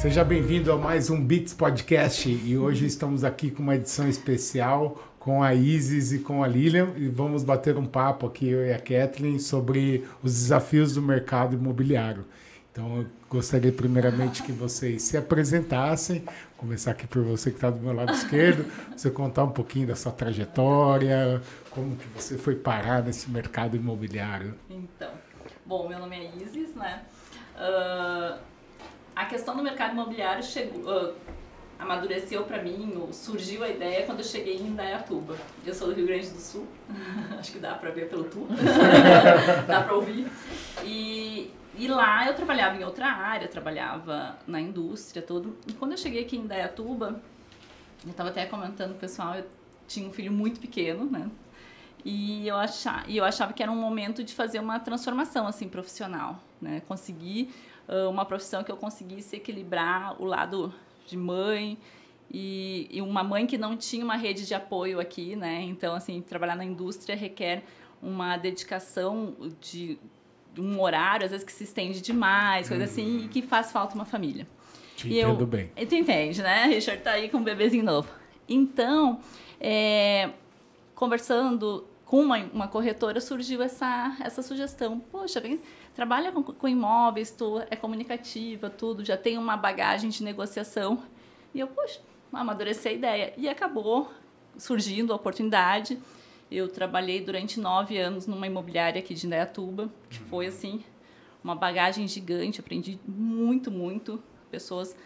Seja bem-vindo a mais um Beats Podcast e hoje estamos aqui com uma edição especial com a Isis e com a Lilian e vamos bater um papo aqui, eu e a Kathleen, sobre os desafios do mercado imobiliário. Então, eu gostaria primeiramente que vocês se apresentassem, começar aqui por você que está do meu lado esquerdo, você contar um pouquinho da sua trajetória, como que você foi parar nesse mercado imobiliário. Então, bom, meu nome é Isis, né? Uh, a questão do mercado imobiliário chegou, uh, amadureceu para mim, ou surgiu a ideia quando eu cheguei em Indaiatuba. Eu sou do Rio Grande do Sul, acho que dá para ver pelo tu, dá para ouvir. E, e lá eu trabalhava em outra área, trabalhava na indústria, tudo. E quando eu cheguei aqui em Indaiatuba, eu estava até comentando com o pessoal, eu tinha um filho muito pequeno, né? E eu, achava, e eu achava que era um momento de fazer uma transformação assim profissional, né? Conseguir uma profissão que eu conseguisse equilibrar o lado de mãe e, e, uma mãe que não tinha uma rede de apoio aqui, né? Então, assim, trabalhar na indústria requer uma dedicação de, de um horário, às vezes que se estende demais, coisa assim, e que faz falta uma família. Te e entendo eu, bem. Tu entende, né? Richard tá aí com um bebezinho novo. Então, é, conversando com uma, uma corretora, surgiu essa, essa sugestão. Poxa, vem trabalha com, com imóveis, tu é comunicativa, tudo, já tem uma bagagem de negociação. E eu, poxa, amadureci a ideia. E acabou surgindo a oportunidade. Eu trabalhei durante nove anos numa imobiliária aqui de Indaiatuba, que foi, assim, uma bagagem gigante. Aprendi muito, muito. Pessoas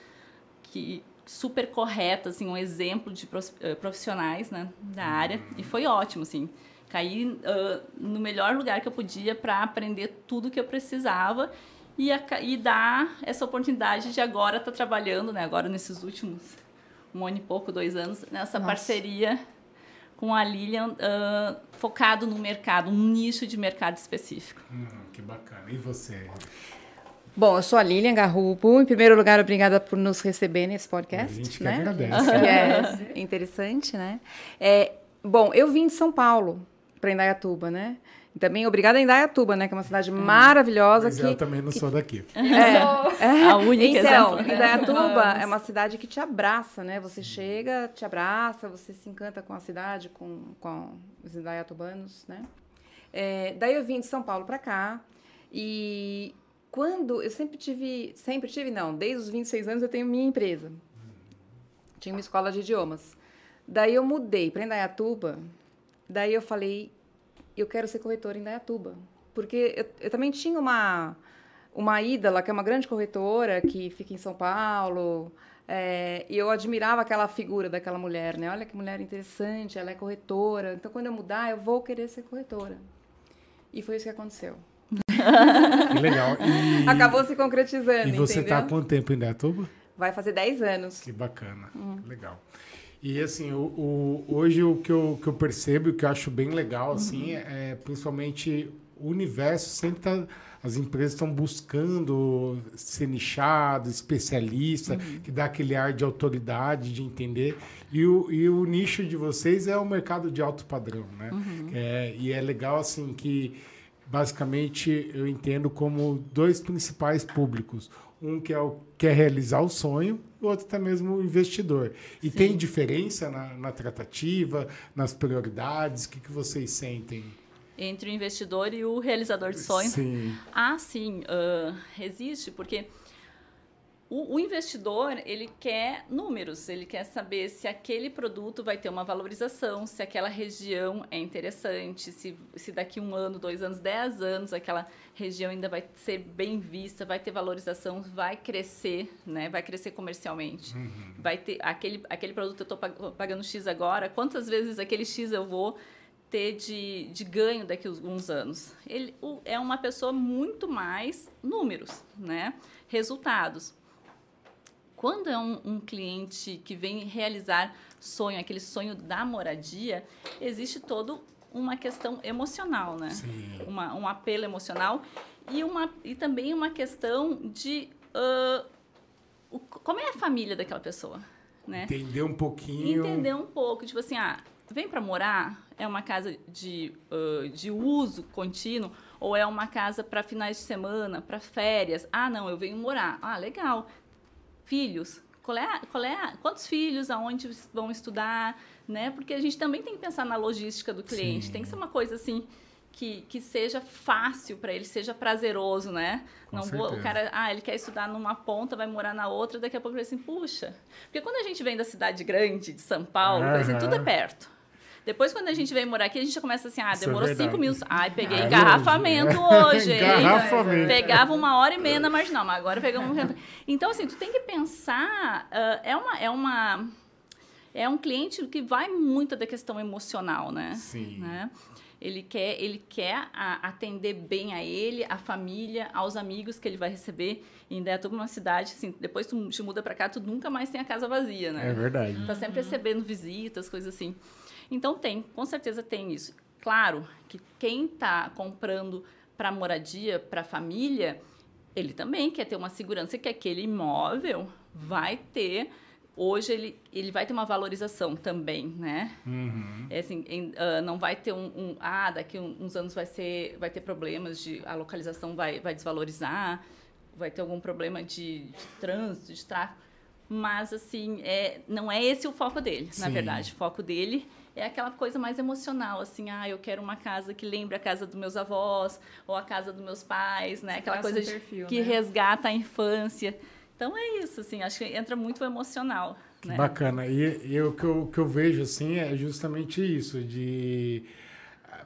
que super corretas, assim, um exemplo de eh, profissionais né, da área. E foi ótimo, assim caí uh, no melhor lugar que eu podia para aprender tudo que eu precisava e, a, e dar essa oportunidade de agora estar tá trabalhando, né? Agora nesses últimos um ano e pouco, dois anos, nessa Nossa. parceria com a Lilian, uh, focado no mercado, um nicho de mercado específico. Hum, que bacana. E você? Bom, eu sou a Lilian Garrupo. Em primeiro lugar, obrigada por nos receber nesse podcast. A gente que né? agradece. Que é interessante, né? É, bom, eu vim de São Paulo para Indaiatuba, né? E também obrigada a Indaiatuba, né? Que é uma cidade hum. maravilhosa. Mas que, eu também não que, sou daqui. É, é, a única Então, exemplo. Indaiatuba é uma cidade que te abraça, né? Você chega, te abraça, você se encanta com a cidade, com, com os indaiatubanos, né? É, daí eu vim de São Paulo para cá e quando eu sempre tive, sempre tive não, desde os 26 anos eu tenho minha empresa. Tinha uma escola de idiomas. Daí eu mudei para Indaiatuba Daí eu falei, eu quero ser corretora em Dayatuba. Porque eu, eu também tinha uma, uma ídola, que é uma grande corretora, que fica em São Paulo. É, e eu admirava aquela figura daquela mulher, né? Olha que mulher interessante, ela é corretora. Então, quando eu mudar, eu vou querer ser corretora. E foi isso que aconteceu. Que legal. E... Acabou se concretizando. E você está há quanto tempo em Dayatuba? Vai fazer 10 anos. Que bacana. Hum. Legal. E assim, o, o, hoje o que eu, que eu percebo e que eu acho bem legal, assim, uhum. é principalmente o universo sempre tá, as empresas estão buscando ser nichado, especialista, uhum. que dá aquele ar de autoridade, de entender. E o, e o nicho de vocês é o mercado de alto padrão, né? Uhum. É, e é legal, assim, que basicamente eu entendo como dois principais públicos. Um que é o quer realizar o sonho, o outro até mesmo o investidor. E Sim. tem diferença na, na, tratativa, nas prioridades? O que, que vocês sentem? Entre o investidor e o realizador de sonho? Sim. Ah, sim. Uh, existe, porque o, o, investidor, ele quer números, ele quer saber se aquele produto vai ter uma valorização, se aquela região é interessante, se, se daqui um ano, dois anos, dez anos, aquela região ainda vai ser bem vista, vai ter valorização, vai crescer, né? Vai crescer comercialmente. Uhum. Vai ter aquele, aquele produto eu estou pagando X agora, quantas vezes aquele X eu vou ter de, de ganho daqui a alguns anos? Ele o, é uma pessoa muito mais números, né? Resultados. Quando é um, um cliente que vem realizar sonho, aquele sonho da moradia, existe todo uma questão emocional, né? Sim. Uma, um apelo emocional e, uma, e também uma questão de uh, o, como é a família daquela pessoa, né? Entender um pouquinho. Entender um pouco, tipo assim, ah, vem para morar, é uma casa de, uh, de uso contínuo ou é uma casa para finais de semana, para férias? Ah, não, eu venho morar. Ah, legal filhos, qual é, qual é, quantos filhos, aonde vão estudar, né? Porque a gente também tem que pensar na logística do cliente. Sim. Tem que ser uma coisa assim que, que seja fácil para ele, seja prazeroso, né? Com não vou, o cara, ah, ele quer estudar numa ponta, vai morar na outra, daqui a pouco ele vai assim, puxa. Porque quando a gente vem da cidade grande, de São Paulo, uhum. assim, tudo é perto. Depois, quando a gente vem morar aqui, a gente já começa assim, ah, é demorou é cinco minutos. Ai, peguei ah, engarrafamento hoje. engarrafamento. Pegava uma hora e meia na marginal, mas agora pegamos... Então, assim, tu tem que pensar... Uh, é uma... É uma é um cliente que vai muito da questão emocional, né? Sim. Né? Ele quer, ele quer a, atender bem a ele, a família, aos amigos que ele vai receber. E ainda é toda uma cidade, assim, depois tu te muda para cá, tu nunca mais tem a casa vazia, né? É verdade. Tá sempre recebendo visitas, coisas assim. Então tem, com certeza tem isso. Claro que quem está comprando para moradia, para família, ele também quer ter uma segurança que aquele imóvel vai ter hoje ele, ele vai ter uma valorização também, né? Uhum. É assim, em, uh, não vai ter um, um, ah, daqui uns anos vai ser, vai ter problemas de a localização vai, vai desvalorizar, vai ter algum problema de, de trânsito, de tráfego, mas assim é, não é esse o foco dele, Sim. na verdade, o foco dele é aquela coisa mais emocional, assim, ah, eu quero uma casa que lembre a casa dos meus avós ou a casa dos meus pais, né? Aquela coisa um perfil, que né? resgata a infância. Então é isso, assim, acho que entra muito o emocional. Né? Bacana. E, e o que eu, que eu vejo, assim, é justamente isso, de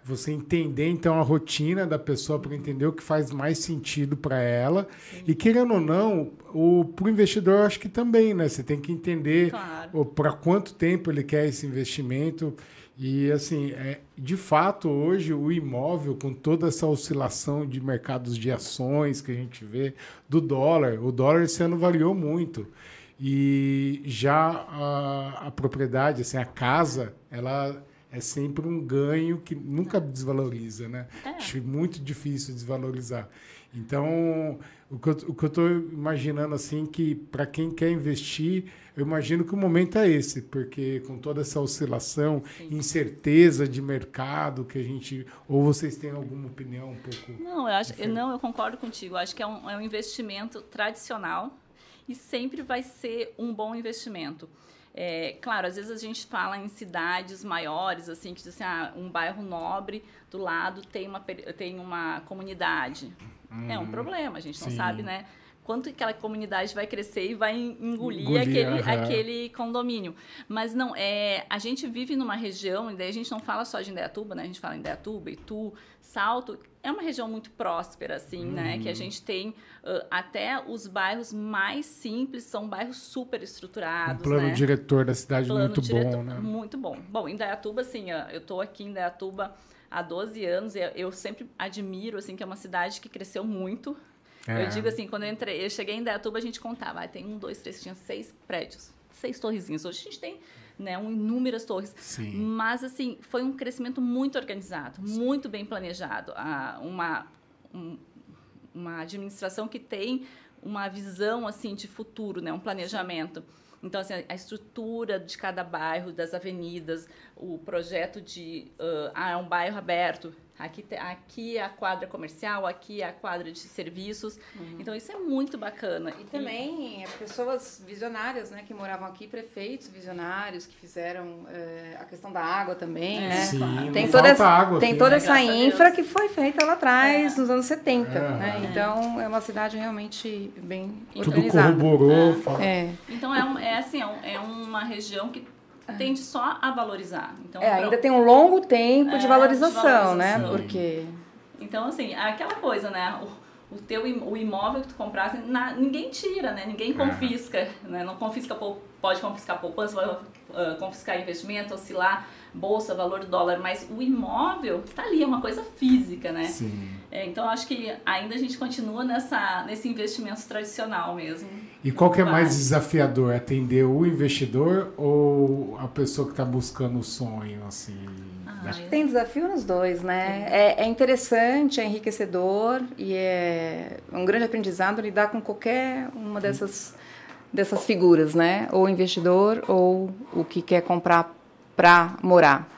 você entender então a rotina da pessoa para entender o que faz mais sentido para ela Sim. e querendo ou não o para o investidor eu acho que também né você tem que entender claro. para quanto tempo ele quer esse investimento e assim é, de fato hoje o imóvel com toda essa oscilação de mercados de ações que a gente vê do dólar o dólar esse ano variou muito e já a, a propriedade assim a casa ela é sempre um ganho que nunca desvaloriza, né? É. Acho muito difícil desvalorizar. Então, o que eu estou imaginando assim que para quem quer investir, eu imagino que o momento é esse, porque com toda essa oscilação, Sim. incerteza de mercado que a gente, ou vocês têm alguma opinião um pouco? Não, eu acho, eu, não, eu concordo contigo. Eu acho que é um, é um investimento tradicional e sempre vai ser um bom investimento. É, claro, às vezes a gente fala em cidades maiores, assim, que assim, ah, um bairro nobre do lado tem uma, tem uma comunidade. Hum, é um uhum. problema, a gente não sim. sabe, né? Quanto aquela comunidade vai crescer e vai engolir, engolir aquele, uhum. aquele condomínio. Mas não, é, a gente vive numa região, e daí a gente não fala só de Indaiatuba, né? A gente fala Indaiatuba, Itu, Salto. É uma região muito próspera, assim, uhum. né? Que a gente tem uh, até os bairros mais simples, são bairros super estruturados, O plano né? diretor da cidade plano muito diretor, bom, né? Muito bom. Bom, Indaiatuba, assim, eu tô aqui em Indaiatuba há 12 anos e eu sempre admiro, assim, que é uma cidade que cresceu muito, é. Eu digo assim, quando eu entrei, eu cheguei em Dayatuba, a gente contava, ah, tem um, dois, três, tinha seis prédios, seis torrezinhas. Hoje a gente tem né, um, inúmeras torres. Sim. Mas, assim, foi um crescimento muito organizado, Sim. muito bem planejado. Ah, uma, um, uma administração que tem uma visão, assim, de futuro, né, um planejamento. Então, assim, a estrutura de cada bairro, das avenidas, o projeto de... Uh, ah, é um bairro aberto, Aqui, aqui é a quadra comercial, aqui é a quadra de serviços. Uhum. Então, isso é muito bacana. E também e... pessoas visionárias, né? Que moravam aqui, prefeitos visionários, que fizeram é, a questão da água também, é, né? Sim, tem toda, essa, água, tem toda essa infra que foi feita lá atrás, é. nos anos 70, é. né? Então, é uma cidade realmente bem Tudo organizada. Tudo corroborou. É. Então, é, um, é assim, é uma região que tende só a valorizar. Então, é, ainda tem um longo tempo é, de, valorização, de, valorização, né? Porque... Então, assim, é aquela coisa, né? O, o teu o imóvel que tu compraste, na, ninguém tira, né? Ninguém é. confisca, né? Não confisca, pode confiscar poupança, pode uh, confiscar investimento, oscilar bolsa, valor do dólar, mas o imóvel está ali, é uma coisa física, né? Sim. É, então, acho que ainda a gente continua nessa, nesse investimento tradicional mesmo. E qual que é mais desafiador, atender o investidor ou a pessoa que está buscando o sonho, assim? Ah, Acho que tem desafio nos dois, né? É, é, interessante, é enriquecedor e é um grande aprendizado lidar com qualquer uma dessas, dessas figuras, né? Ou o investidor ou o que quer comprar para morar.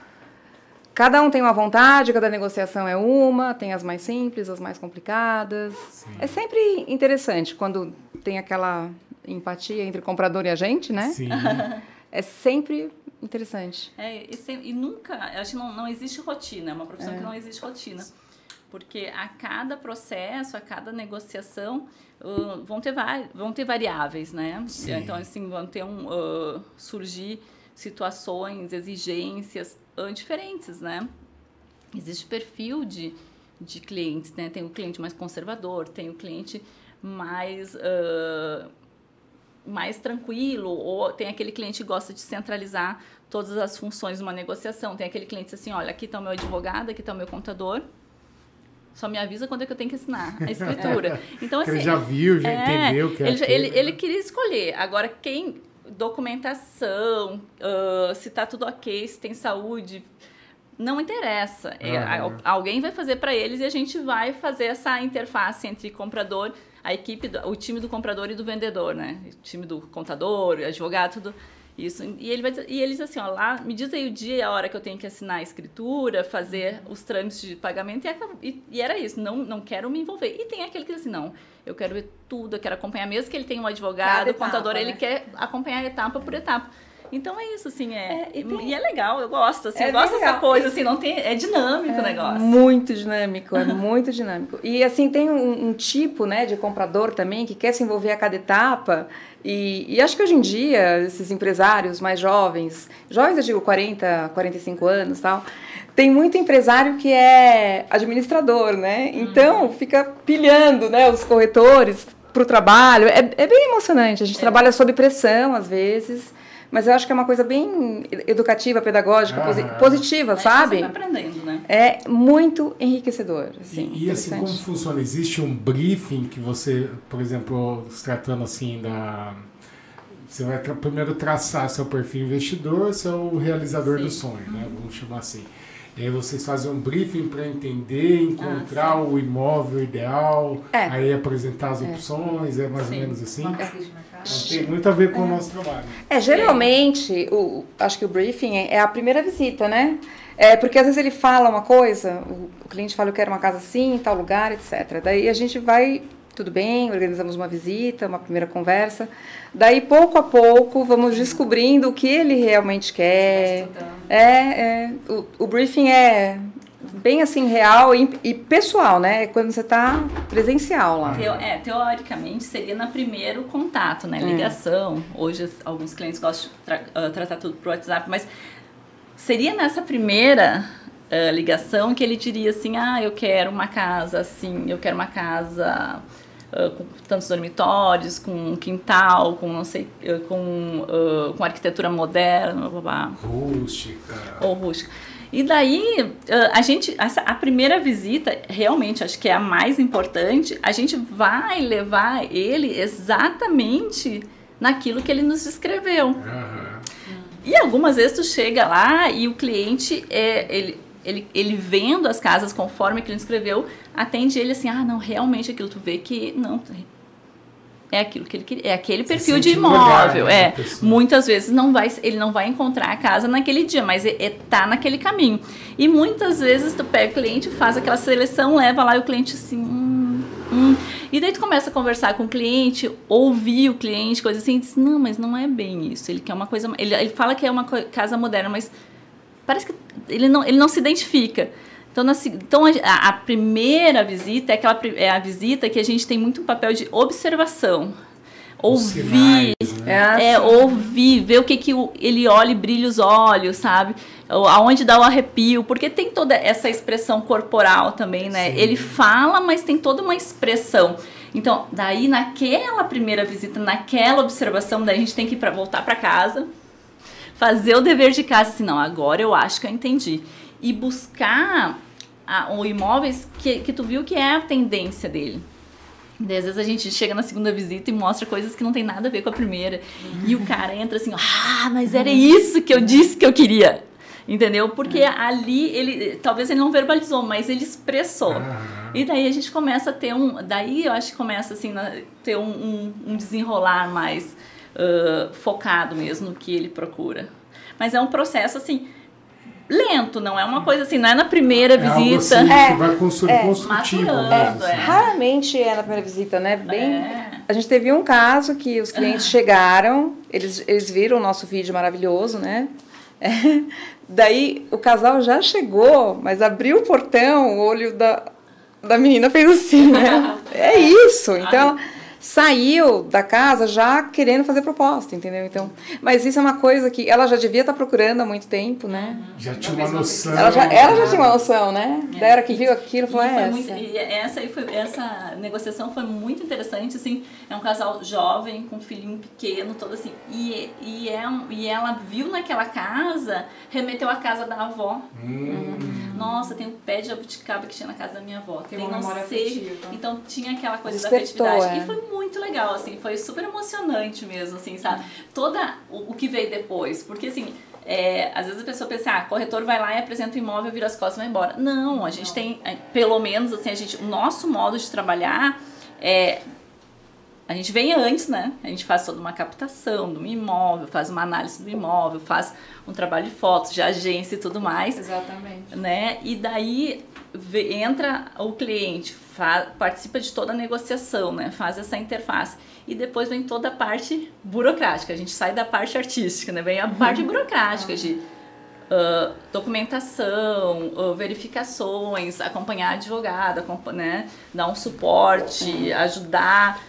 Cada um tem uma vontade, cada negociação é uma, tem as mais simples, as mais complicadas. Sim. É sempre interessante quando tem aquela empatia entre o comprador e a gente, né? Sim. É sempre interessante. É, e, sem- e nunca, acho que não, não existe rotina, é uma profissão que não existe rotina. Porque a cada processo, a cada negociação, uh, vão, ter vão ter variáveis, né? Sim. Então, assim, vão ter um, uh, surgir situações, exigências diferentes, né? Existe perfil de, de clientes, né? Tem o cliente mais conservador, tem o cliente mais... uh, mais tranquilo, ou tem aquele cliente que gosta de centralizar todas as funções de uma negociação. Tem aquele cliente assim, olha, aqui está o meu advogado, aqui está o meu contador, só me avisa quando é que eu tenho que assinar a escritura. Então, assim, ele já viu, já é, entendeu que é ele, aquele, ele, ele queria escolher. Agora, quem. Documentação, ah, se tá tudo ok, se tem saúde. Não interessa. A- alguém vai fazer para eles e a gente vai fazer essa interface entre comprador, a equipe, do- o time do comprador e do vendedor, né? O time do contador, advogado, tudo isso. E ele vai e eles assim, ó, lá, me diz aí o dia e a hora que eu tenho que assinar a escritura, fazer os trâmites de pagamento e, e, e era isso, não, não quero me envolver. E tem aquele que diz assim, não, eu quero ver tudo, eu quero acompanhar, mesmo que ele tenha um advogado, o contador, etapa, ele né? quer acompanhar etapa por etapa. Então é isso, assim, é. É, e e, tem- é legal, eu gosto, assim, É eu gosto dessa coisa, assim, não tem. É dinâmico o negócio. Muito dinâmico, é muito dinâmico. E assim, tem um, um tipo né, de comprador também que quer se envolver a cada etapa. E, e acho que hoje em dia, esses empresários mais jovens, jovens eu digo 40, 45 anos tal, tem muito empresário que é administrador, né? Então fica pilhando né, os corretores para o trabalho. É, é bem emocionante. A gente trabalha sob pressão às vezes. Mas eu acho que é uma coisa bem educativa, pedagógica, Aham. positiva, Aí sabe? Você vai aprendendo, né? É muito enriquecedor. Assim, E, e assim, como funciona? Existe um briefing que você, por exemplo, se tratando assim da. Você vai tra- primeiro traçar seu perfil investidor, seu realizador do Sim. sonho, né? Vamos chamar assim. E aí vocês fazem um briefing para entender, encontrar o imóvel ideal, É. aí apresentar as opções, é mais Sim. ou menos assim. Uma tem muito a ver com o nosso trabalho. É, geralmente, o, acho que o briefing é, é a primeira visita, né? É, porque às vezes ele fala uma coisa, o, o cliente fala, eu quero uma casa assim, em tal lugar, etc. Daí a gente vai, tudo bem, organizamos uma visita, uma primeira conversa. Daí, pouco a pouco, vamos descobrindo o que ele realmente quer. É, é, o, o briefing é bem assim, real e, e pessoal, né? É quando você está presencial lá. Teo- é, teoricamente seria no primeiro contato, né? É. Ligação. Hoje alguns clientes gostam de tra- ah, tratar tudo pro WhatsApp, mas seria nessa primeira ah, ligação que ele diria assim: ah, eu quero uma casa assim, eu quero uma casa ah, com tantos dormitórios, com um quintal, com não sei, com, com arquitetura moderna, blá, blá, blá Rústica. ou rústica. E daí, a gente, essa, a primeira visita, realmente, acho que é a mais importante, a gente vai levar ele exatamente naquilo que ele nos descreveu. Aham. E algumas vezes tu chega lá e o cliente, é, ele, ele, ele vendo as casas conforme que ele escreveu, atende ele assim, ah, não, realmente aquilo, tu vê que não, é aquilo que ele queria, é aquele perfil de imóvel, né, é. Muitas vezes não vai, ele não vai encontrar a casa naquele dia, mas é, é tá naquele caminho. E muitas vezes tu pega o cliente, faz aquela seleção, leva lá e o cliente assim, hum, hum. E daí tu começa a conversar com o cliente, ouvir o cliente, coisa assim, e diz, não, mas não é bem isso. Ele quer uma coisa, ele, ele fala que é uma casa moderna, mas parece que ele não, ele não se identifica. Então, na, então a, a primeira visita é, aquela, é a visita que a gente tem muito um papel de observação. Ouvir, sinais, né? É, é, ouvir, ver o que, que o- ele olha e brilha os olhos, sabe? Ou Aonde dá o arrepio, porque tem toda essa expressão corporal também, né? Sim. Ele fala, mas tem toda uma expressão. Então, daí naquela primeira visita, naquela observação, daí a gente tem que ir pra, voltar para casa, fazer o dever de casa, assim, não, agora eu acho que eu entendi. E buscar a, o imóveis que, que tu viu que é a tendência dele. Daí, às vezes a gente chega na segunda visita e mostra coisas que não tem nada a ver com a primeira. E o cara entra assim, ah, mas era isso que eu disse que eu queria. Entendeu? Porque ali ele, talvez ele não verbalizou, mas ele expressou. Aham. E daí a gente começa a ter um. Daí eu acho que começa assim, a ter um, um, um desenrolar mais ah, focado mesmo no que ele procura. Mas é um processo assim. Lento, não é uma coisa assim, não é na primeira É algo visita. assim, É, vai constru- é, construtivo maturando, é. assim. Raramente é na primeira visita, né? Bem, É. A gente teve um caso que os clientes chegaram, eles, eles viram o nosso vídeo maravilhoso, né? É, daí o casal já chegou, mas abriu o portão, o olho da, da menina fez assim, né? É isso. Então saiu da casa já querendo fazer proposta, entendeu? Então, mas isso é uma coisa que ela já devia estar procurando há muito tempo, né? Já tinha uma noção. Ela já, ela já tinha uma noção, né? É. Da era que viu aquilo, falou, é essa. Muito, e essa, aí foi, essa negociação foi muito interessante, assim, é um casal jovem, com um filhinho pequeno, todo assim, e, e, é, e ela viu naquela casa, remeteu à casa da avó. Hum. Nossa, tem um pé de jabuticaba que tinha na casa da minha avó. Tem, tem uma não sei. Afetiva. Então tinha aquela coisa Despertou, da afetividade. É. E foi muito legal, assim, foi super emocionante mesmo, assim, sabe? Toda o, o que veio depois, porque assim, é, às vezes a pessoa pensa, ah, corretor vai lá e apresenta o imóvel, vira as costas e vai embora. Não, a gente Não. tem, é, pelo menos assim, a gente, o nosso modo de trabalhar é a gente vem antes, né? A gente faz toda uma captação do imóvel, faz uma análise do imóvel, faz um trabalho de fotos, de agência e tudo mais. Exatamente. Né? E daí entra o cliente, faz, participa de toda a negociação, né? Faz essa interface. E depois vem toda a parte burocrática. A gente sai da parte artística, né? Vem a parte burocrática de uh, documentação, uh, verificações, acompanhar advogado, né? Dar um suporte, ajudar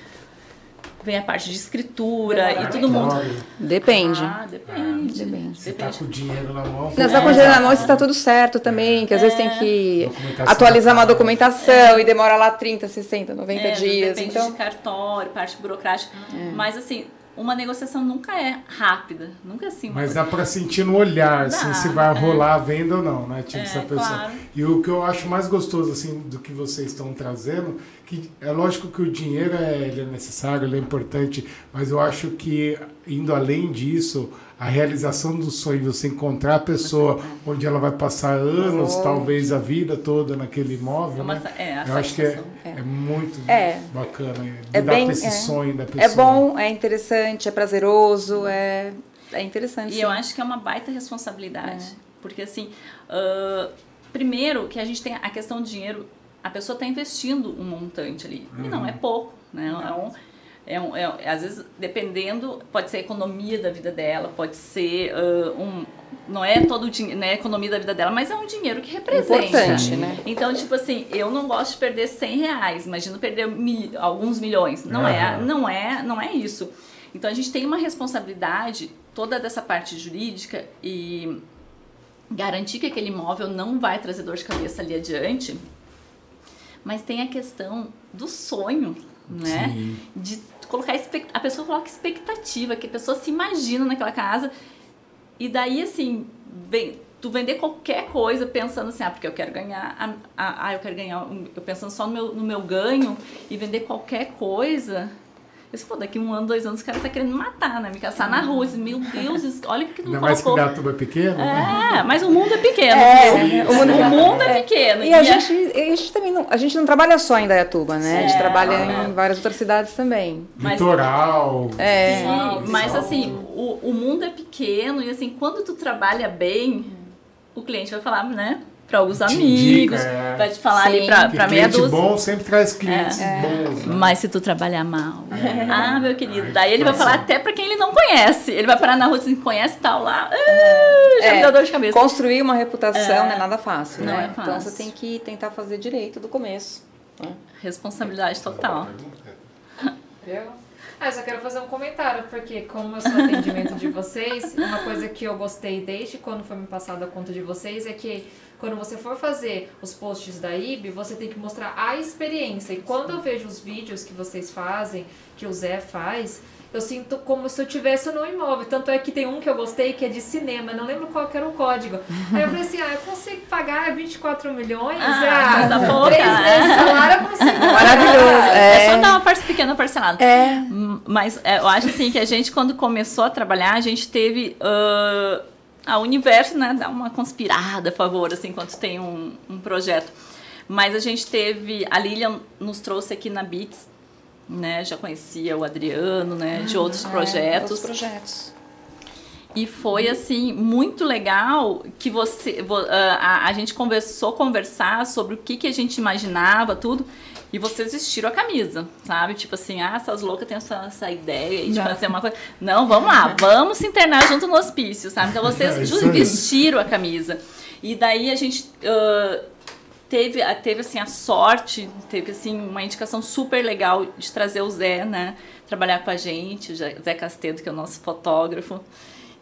vem a parte de escritura e todo mundo. Depende. Ah, depende. depende. Você tá com o dinheiro na mão. Não, você tá com o dinheiro na mão, está tudo certo também, que às é. vezes tem que atualizar uma documentação é. e demora lá 30, 60, 90 é, dias. Depende então... de cartório, parte burocrática. É. Mas assim, uma negociação nunca é rápida, nunca é assim. Mas dá para sentir no olhar, dá, assim, se vai rolar a venda ou não, né? Tipo, é, essa pessoa. Claro. E o que eu acho mais gostoso, assim, do que vocês estão trazendo, que é lógico que o dinheiro é, ele é necessário, ele é importante, mas eu acho que, indo além disso, a realização do sonho, você encontrar a pessoa onde ela vai passar anos, oh. talvez a vida toda naquele imóvel, né? É, Eu acho que é, é. é muito é. bacana é dar bem, esse é. sonho da pessoa. É bom, é interessante, é prazeroso, é, é interessante. E sim. eu acho que é uma baita responsabilidade, é. porque assim, uh, primeiro que a gente tem a questão do dinheiro, a pessoa está investindo um montante ali, uhum. e não é pouco, né? É um, é, um, é, às vezes, dependendo, pode ser a economia da vida dela, pode ser uh, um. Não é todo o dinheiro, né, a economia da vida dela, mas é um dinheiro que representa. Importante, né? Então, tipo assim, eu não gosto de perder 100 reais, imagino perder mil, alguns milhões. Não, uhum. é, não, é, não é isso. Então, a gente tem uma responsabilidade toda dessa parte jurídica e garantir que aquele imóvel não vai trazer dor de cabeça ali adiante. Mas tem a questão do sonho, né? Sim. De colocar a pessoa coloca expectativa, que a pessoa se imagina naquela casa. E daí, assim, vem, tu vender qualquer coisa pensando assim, ah, porque eu quero ganhar, ah, ah eu quero ganhar, eu pensando só no meu, no meu ganho e vender qualquer coisa eu disse, pô, daqui um ano, dois anos, o cara tá querendo me matar, né? Me caçar na rua. Disse, meu Deus, olha o que, que não Ainda mais que Gatuba é pequeno. É, mas o mundo é pequeno. É, o mundo, o mundo é, pequeno. E, e a, gente, a gente também não, a gente não trabalha só em Dayatuba, né? a gente trabalha é. em várias outras cidades também. Litoral. É. Sim, mas assim, o, o mundo é pequeno e assim, quando tu trabalha bem, o cliente vai falar, né? Para alguns amigos, é. vai te falar Sim. ali para meia dúzia. bom sempre traz clientes é. bons. Né? Mas se tu trabalhar mal, é. ah, meu querido, Ai, daí ele vai falar até para quem ele não conhece. Ele vai parar na rua e conhece tal lá, ah, já me deu dor de cabeça. Construir uma reputação não é nada fácil, não né? É fácil. Então você tem que tentar fazer direito do começo. Né? Responsabilidade total. Eu? Ah, eu só quero fazer um comentário, porque como eu sou atendimento de vocês, uma coisa que eu gostei desde quando foi me passada a conta de vocês é que quando você for fazer os posts da IB, você tem que mostrar a experiência. E quando eu vejo os vídeos que vocês fazem, que o Zé faz, eu sinto como se eu tivesse no imóvel. Tanto é que tem um que eu gostei que é de cinema, não lembro qual era o código. Aí eu falei assim: ah, eu consigo pagar 24 milhões? Ah, ah pouca, três meses de salário eu consigo. Maravilhoso. É. é. só dar uma parte pequena parcelada. É. Mas é, eu acho assim que a gente, quando começou a trabalhar, a gente teve. Uh, a universo, né, dá uma conspirada a favor, assim, quando tem um, um projeto. Mas a gente teve, a Lilian nos trouxe aqui na Beats, né, já conhecia o Adriano, né, de outros é, projetos. Outros projetos. E foi assim muito legal que você a, a gente conversou conversar sobre o que, que a gente imaginava tudo e vocês vestiram a camisa, sabe? Tipo assim, ah, essas loucas têm essa, essa ideia de fazer uma coisa. Não, vamos lá, vamos se internar junto no hospício, sabe? Então vocês É vestiram a camisa. E daí a gente uh, teve, teve assim, a sorte, teve assim, uma indicação super legal de trazer o Zé, né? Trabalhar com a gente, o Zé Castedo, que é o nosso fotógrafo,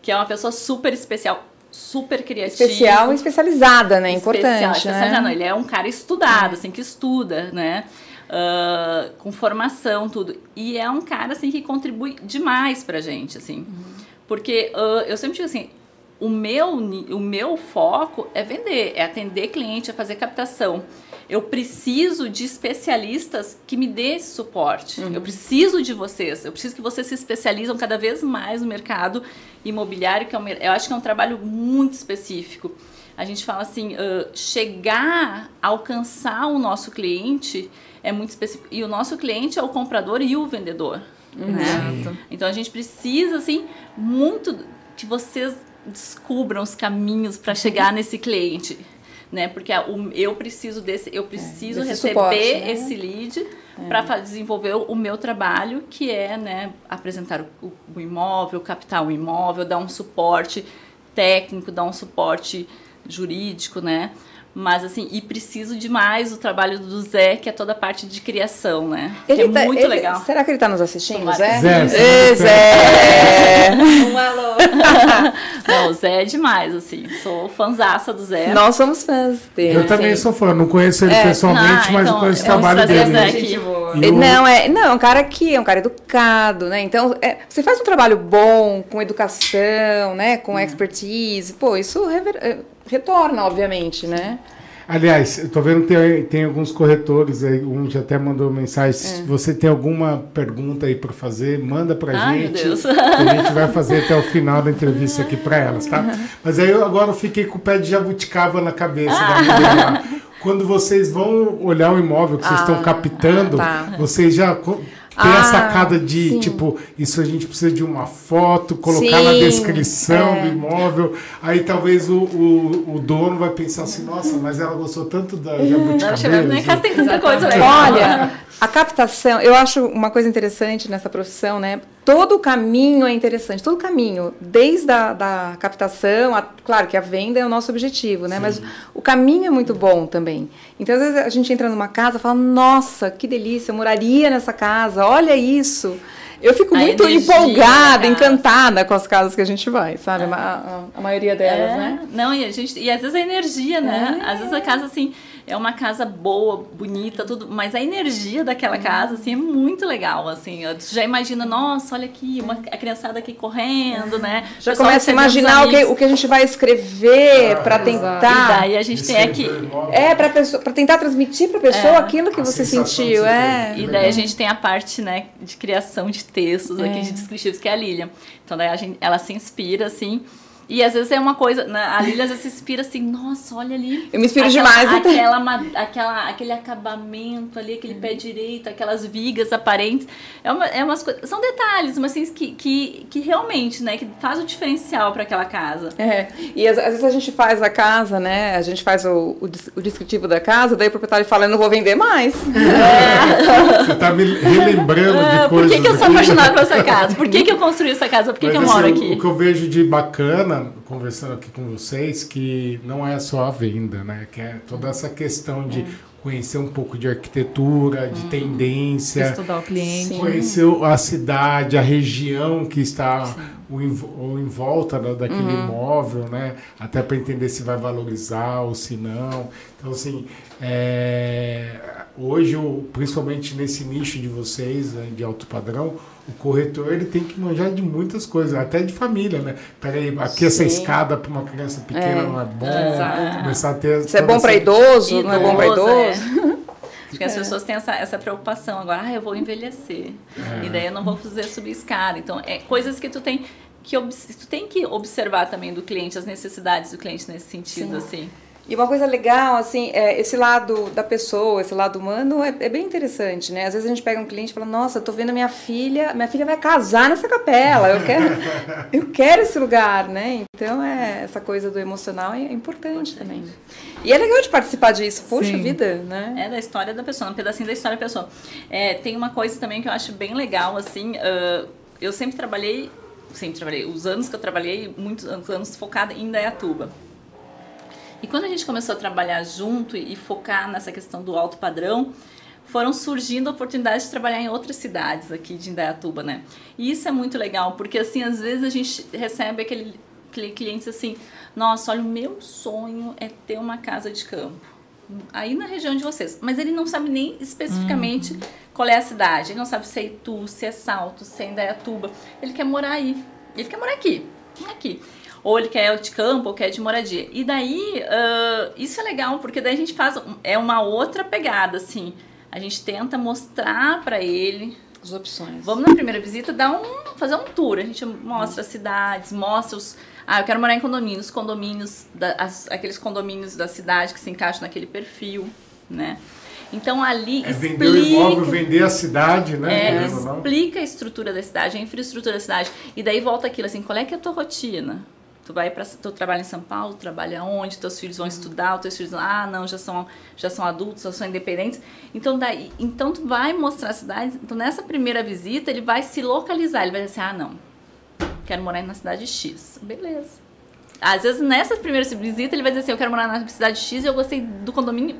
que é uma pessoa super especial super criativa. Especial e especializada, né? Importante, especial, né? Não, ele é um cara estudado, assim, que estuda, né? Uh, com formação, tudo. E é um cara, assim, que contribui demais pra gente, assim. Uhum. Porque uh, eu sempre digo assim, o meu, o meu foco é vender, é atender cliente, é fazer captação. Eu preciso de especialistas que me dê esse suporte. Uhum. Eu preciso de vocês. Eu preciso que vocês se especializam cada vez mais no mercado imobiliário, que é um, eu acho que é um trabalho muito específico. A gente fala assim, uh, chegar a alcançar o nosso cliente é muito específico. E o nosso cliente é o comprador e o vendedor. Uhum. Né? Então a gente precisa, assim, muito que vocês descubram os caminhos para chegar nesse cliente né? Porque eu preciso desse, eu preciso é, receber suporte, né? esse lead é. para desenvolver o meu trabalho, que é, né, apresentar o, o imóvel, captar o imóvel, dar um suporte técnico, dar um suporte jurídico, né? Mas assim, e preciso demais do trabalho do Zé, que é toda a parte de criação, né? Ele é tá, muito ele, legal. Será que ele está nos assistindo, Tomara. Zé? Zé, Zé. Zé. um alô. Não, o Zé é demais, assim. Sou fanzaça do Zé. Nós somos fãs dele. Eu também sou fã, não conheço ele é. pessoalmente, ah, mas então, eu conheço o trabalho dele. Zé aqui. O... Não, é, não, é um cara que é um cara educado, né? Então, é, você faz um trabalho bom, com educação, né? Com hum. expertise. Pô, isso rever, retorna, obviamente, né? Aliás, eu tô vendo que tem, tem alguns corretores aí, um já até mandou mensagem. Se é. você tem alguma pergunta aí para fazer, manda pra Ai, gente. Meu Deus. a gente vai fazer até o final da entrevista aqui para elas, tá? Mas aí eu agora fiquei com o pé de jabuticaba na cabeça ah. Quando vocês vão olhar o imóvel que vocês ah, estão captando, ah, tá. vocês já tem ah, a sacada de, sim. tipo, isso a gente precisa de uma foto, colocar sim, na descrição é. do imóvel. Aí talvez o, o, o, dono vai pensar assim, nossa, mas ela gostou tanto da jabuticaba. Nem casa tem tanta coisa legal. Olha, a captação, eu acho uma coisa interessante nessa profissão, né? Todo o caminho é interessante, todo o caminho, desde a da captação, a, claro que a venda é o nosso objetivo, né? Sim. Mas o caminho é muito bom também. Então, às vezes a gente entra numa casa e fala, nossa, que delícia, eu moraria nessa casa, olha isso. Eu fico a muito empolgada, encantada com as casas que a gente vai, sabe? A, a, a maioria delas, é. né? Não, e a gente. E às vezes a energia, né? É. Às vezes a casa, assim, é uma casa boa, bonita, tudo, mas a energia daquela uhum. casa, assim, é muito legal, assim. Você já imagina, nossa, olha aqui, uma, a criançada aqui correndo, né? Já começa a imaginar o que, o que a gente vai escrever ah, para tentar. E daí a gente tem aqui. É, para para tentar transmitir para a pessoa é, aquilo que você sentiu. É. E daí a gente tem a parte, né, de criação de textos, é. aqui de descritivos, que é a Lilian. Então daí a gente, ela se inspira, assim. E às vezes é uma coisa. Né? A Lilia às vezes se inspira assim, nossa, olha ali. Eu me inspiro aquela, demais, então. aquela, aquela, Aquele acabamento ali, aquele pé direito, aquelas vigas aparentes. É, uma, é umas coisas. São detalhes, mas assim, que, que, que realmente, né? Que faz o diferencial para aquela casa. É. E às, às, vezes a gente faz a casa, né? A gente faz o, o, o descritivo da casa, daí o proprietário fala, eu não vou vender mais. É. Você tá me relembrando de ah, coisas. Por que, que eu sou apaixonada por essa casa? Por que, que eu construí essa casa? Por que, que eu moro assim, aqui? O que eu vejo de bacana conversando aqui com vocês que não é só a venda, né? Que é toda essa questão de conhecer um pouco de arquitetura, de hum. tendência, estudar o cliente, conhecer a cidade, a região que está em, o em volta da, daquele uhum. imóvel, né? Até para entender se vai valorizar ou se não. Então assim, é, hoje, principalmente nesse nicho de vocês né, de alto padrão o corretor ele tem que manjar de muitas coisas, até de família, né? Peraí, aqui Sim. essa escada para uma criança pequena é. não é bom, é. começar a ter. Isso é bom para idoso, idoso, não é bom para idoso? É. Acho que as é. pessoas têm essa, essa preocupação agora, ah, eu vou envelhecer. É. E daí eu não vou fazer subir escada. Então, é coisas que tu tem que tu tem que observar também do cliente, as necessidades do cliente nesse sentido, Sim. assim. E uma coisa legal, assim, é esse lado da pessoa, esse lado humano é, é, bem interessante, né? Às vezes a gente pega um cliente e fala, nossa, tô vendo minha filha, minha filha vai casar nessa capela, eu quero, eu quero esse lugar, né? Então, é, essa coisa do emocional é importante também. E é legal de participar disso, poxa Sim. vida, né? É da história da pessoa, um pedacinho da história da pessoa. É, tem uma coisa também que eu acho bem legal, assim, uh, eu sempre trabalhei, sempre trabalhei, os anos que eu trabalhei, muitos anos focada em Indaiatuba. E quando a gente começou a trabalhar junto e, focar nessa questão do alto padrão, foram surgindo oportunidades de trabalhar em outras cidades aqui de Indaiatuba, né? E isso é muito legal, porque assim, às vezes a gente recebe aquele, cliente assim, nossa, olha, o meu sonho é ter uma casa de campo. Aí na região de vocês. Mas ele não sabe nem especificamente uhum. qual é a cidade. Ele não sabe se é Itu, se é Salto, se é Indaiatuba. Ele quer morar aí. Ele quer morar aqui. Aqui ou ele quer de campo ou quer de moradia. E daí, uh, isso é legal, porque daí a gente faz, é uma outra pegada, assim. A gente tenta mostrar para ele as opções. Vamos na primeira visita dar um, fazer um tour. A gente mostra as cidades, mostra os. Ah, eu quero morar em condomínios, condomínios, da, as, aqueles condomínios da cidade que se encaixam naquele perfil, né? Então ali é explica, vender o imóvel, vender a cidade, né? É, explica a estrutura da cidade, a infraestrutura da cidade. E daí volta aquilo assim, qual é que é a tua rotina? Tu vai para tu trabalha em São Paulo, trabalha onde? Teus filhos vão estudar, os teus filhos ah, não, já são já são adultos, já são independentes. Então daí, então tu vai mostrar a cidade. Então nessa primeira visita ele vai se localizar, ele vai dizer assim: "Ah, não. Quero morar na cidade X". Beleza. Às vezes nessa primeira visita ele vai dizer assim: "Eu quero morar na cidade X e eu gostei do condomínio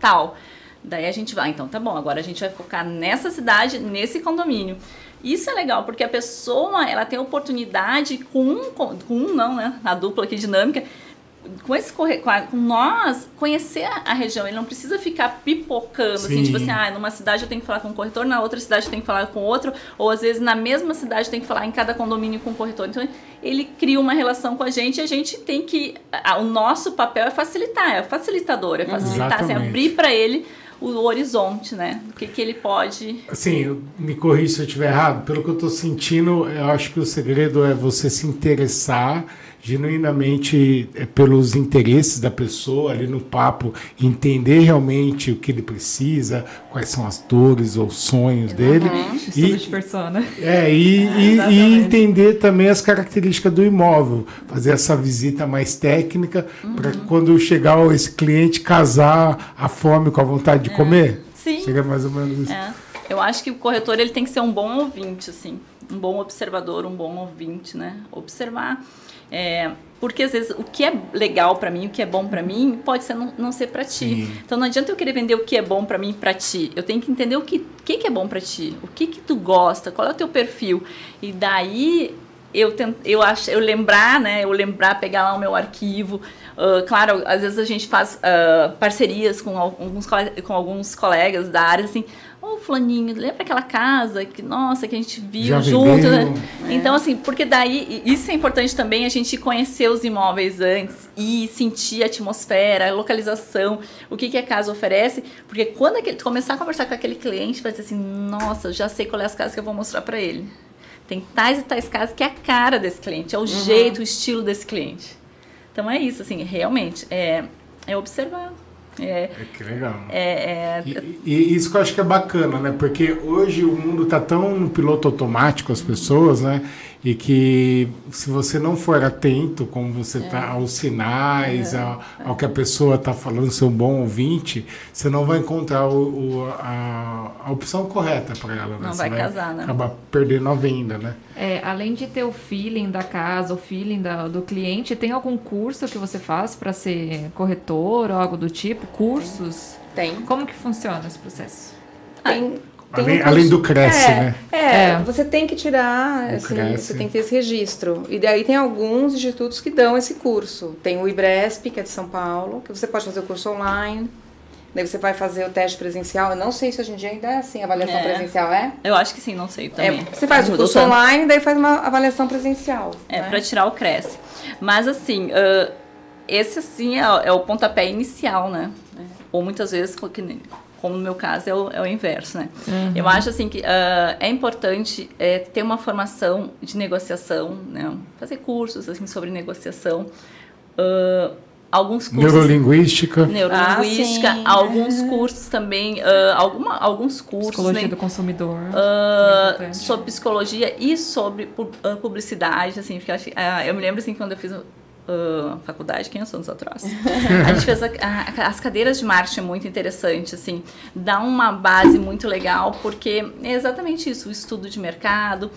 tal". Daí a gente vai, então tá bom, agora a gente vai focar nessa cidade, nesse condomínio. Isso é legal, porque a pessoa ela tem oportunidade com um, com, um não, né? A dupla aqui dinâmica, com esse com nós conhecer a região. Ele não precisa ficar pipocando, Sim. assim, tipo assim, ah, numa cidade eu tenho que falar com um corretor, na outra cidade eu tenho que falar com outro, ou às vezes na mesma cidade eu tenho que falar em cada condomínio com um corretor. Então ele cria uma relação com a gente e a gente tem que. A, o nosso papel é facilitar, é facilitador, é facilitar, assim, abrir para ele o horizonte, né? O que, que ele pode. Assim, me corrija se eu estiver errado. Pelo que eu estou sentindo, eu acho que o segredo é você se interessar genuinamente é, pelos interesses da pessoa ali no papo, entender realmente o que ele precisa, quais são as dores ou sonhos dele. E, de persona. É, e, é, e, e, entender também as características do imóvel, fazer essa visita mais técnica uhum. para quando chegar esse cliente casar a fome com a vontade de é. comer. Sim. Chega mais ou menos isso. É. Eu acho que o corretor ele tem que ser um bom ouvinte, assim, um bom observador, um bom ouvinte, né? Observar é, porque às vezes o que é legal para mim, o que é bom para mim, pode ser não, não ser para ti. Sim. Então não adianta eu querer vender o que é bom para mim para ti. Eu tenho que entender o que, que, que é bom para ti, o que que tu gosta, qual é o teu perfil. E daí eu tento, eu acho, eu lembrar, né? Eu lembrar, pegar lá o meu arquivo. Uh, claro, às vezes a gente faz uh, parcerias com alguns, com alguns colegas da área, assim, Ô, oh, Flaninho, lembra aquela casa que, nossa, que a gente viu Já junto, né? É. Então, assim, porque daí, isso é importante também, a gente conhecer os imóveis antes e sentir a atmosfera, a localização, o que, que a casa oferece, porque quando aquele, começar a conversar com aquele cliente, vai dizer assim, nossa, já sei qual é as casas que eu vou mostrar para ele. Tem tais e tais casas que é a cara desse cliente, é o uhum. jeito, o estilo desse cliente. Então, é isso, assim, realmente, é, é observar. É, é que legal. É, é... E, e, isso que eu acho que é bacana, né? Porque hoje o mundo está tão no piloto automático, as pessoas, né? E que se você não for atento como você está é. aos sinais, é. ao, ao, que a pessoa está falando, ser um bom ouvinte, você não vai encontrar o, o, a, a, opção correta para ela. Né? Não você vai, casar, né? Acabar perdendo a venda, né? É, além de ter o feeling da casa, o feeling da, do cliente, tem algum curso que você faz para ser corretor ou algo do tipo? Cursos? Tem. Como que funciona esse processo? Tem, Além, um além, do Cresce, é, né? É, é, você tem que tirar, assim, você tem que ter esse registro. E daí tem alguns institutos que dão esse curso. Tem o IBRESP, que é de São Paulo, que você pode fazer o curso online. Daí você vai fazer o teste presencial. Eu não sei se hoje em dia ainda é assim, avaliação é. presencial é? Eu acho que sim, não sei também. É, você faz o curso online, daí faz uma avaliação presencial. É, né? para tirar o Cresce. Mas assim, uh, esse assim é, é, o pontapé inicial, né? Ou muitas vezes, como no meu caso é o, é o inverso, né? Uhum. Eu acho assim que uh, é importante é, ter uma formação de negociação, né? Fazer cursos assim sobre negociação, uh, alguns cursos. Neurolinguística. Neurolinguística, Ah, alguns cursos também, ah, alguma, alguns cursos. Psicologia né, do consumidor. Importante. sobre psicologia e sobre pu- publicidade, assim, porque eu, acho- eu me lembro assim quando eu fiz ah, faculdade, 500 anos atrás. A gente fez a- a- as cadeiras de marketing é muito interessante, assim, dá uma base muito legal, porque é exatamente isso, o estudo de mercado,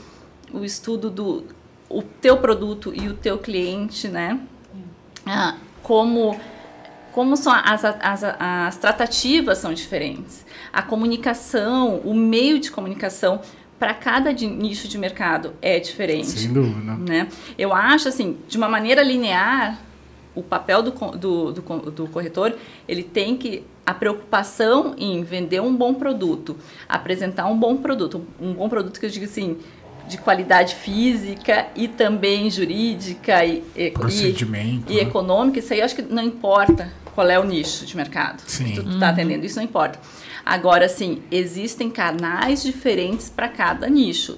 o estudo do o teu produto e o teu cliente, né? Ah, como como são as, as, as tratativas são diferentes. A comunicação, o meio de comunicação para cada de- nicho de mercado é diferente Sem dúvida. né? Eu acho assim, de uma maneira linear, o papel do, do, do, do corretor, ele tem que a preocupação em vender um bom produto, apresentar um bom produto, um bom produto que eu digo assim, de qualidade física e também jurídica e, e, e, Procedimento. e né? econômica, isso aí eu acho que não importa qual é o nicho de mercado Sim. que tu, tu tá atendendo, isso não importa. Agora, assim, existem canais diferentes para cada nicho.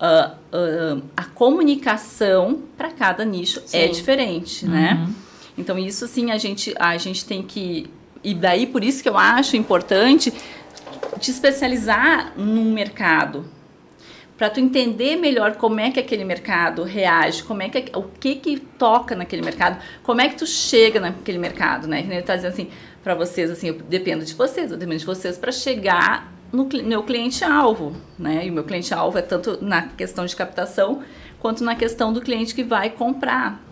Ah, ah, a comunicação para cada nicho é Sim. diferente, né? Então, isso, assim, a gente, a gente tem que... E daí, por isso que eu acho importante te especializar num mercado, para tu entender melhor como é que aquele mercado reage, como é que o que que toca naquele mercado, como é que tu chega naquele mercado, né? Ele tá dizendo assim para vocês assim, eu dependo de vocês, eu dependo de vocês para chegar no meu cliente alvo, né? E o meu cliente alvo é tanto na questão de captação quanto na questão do cliente que vai comprar.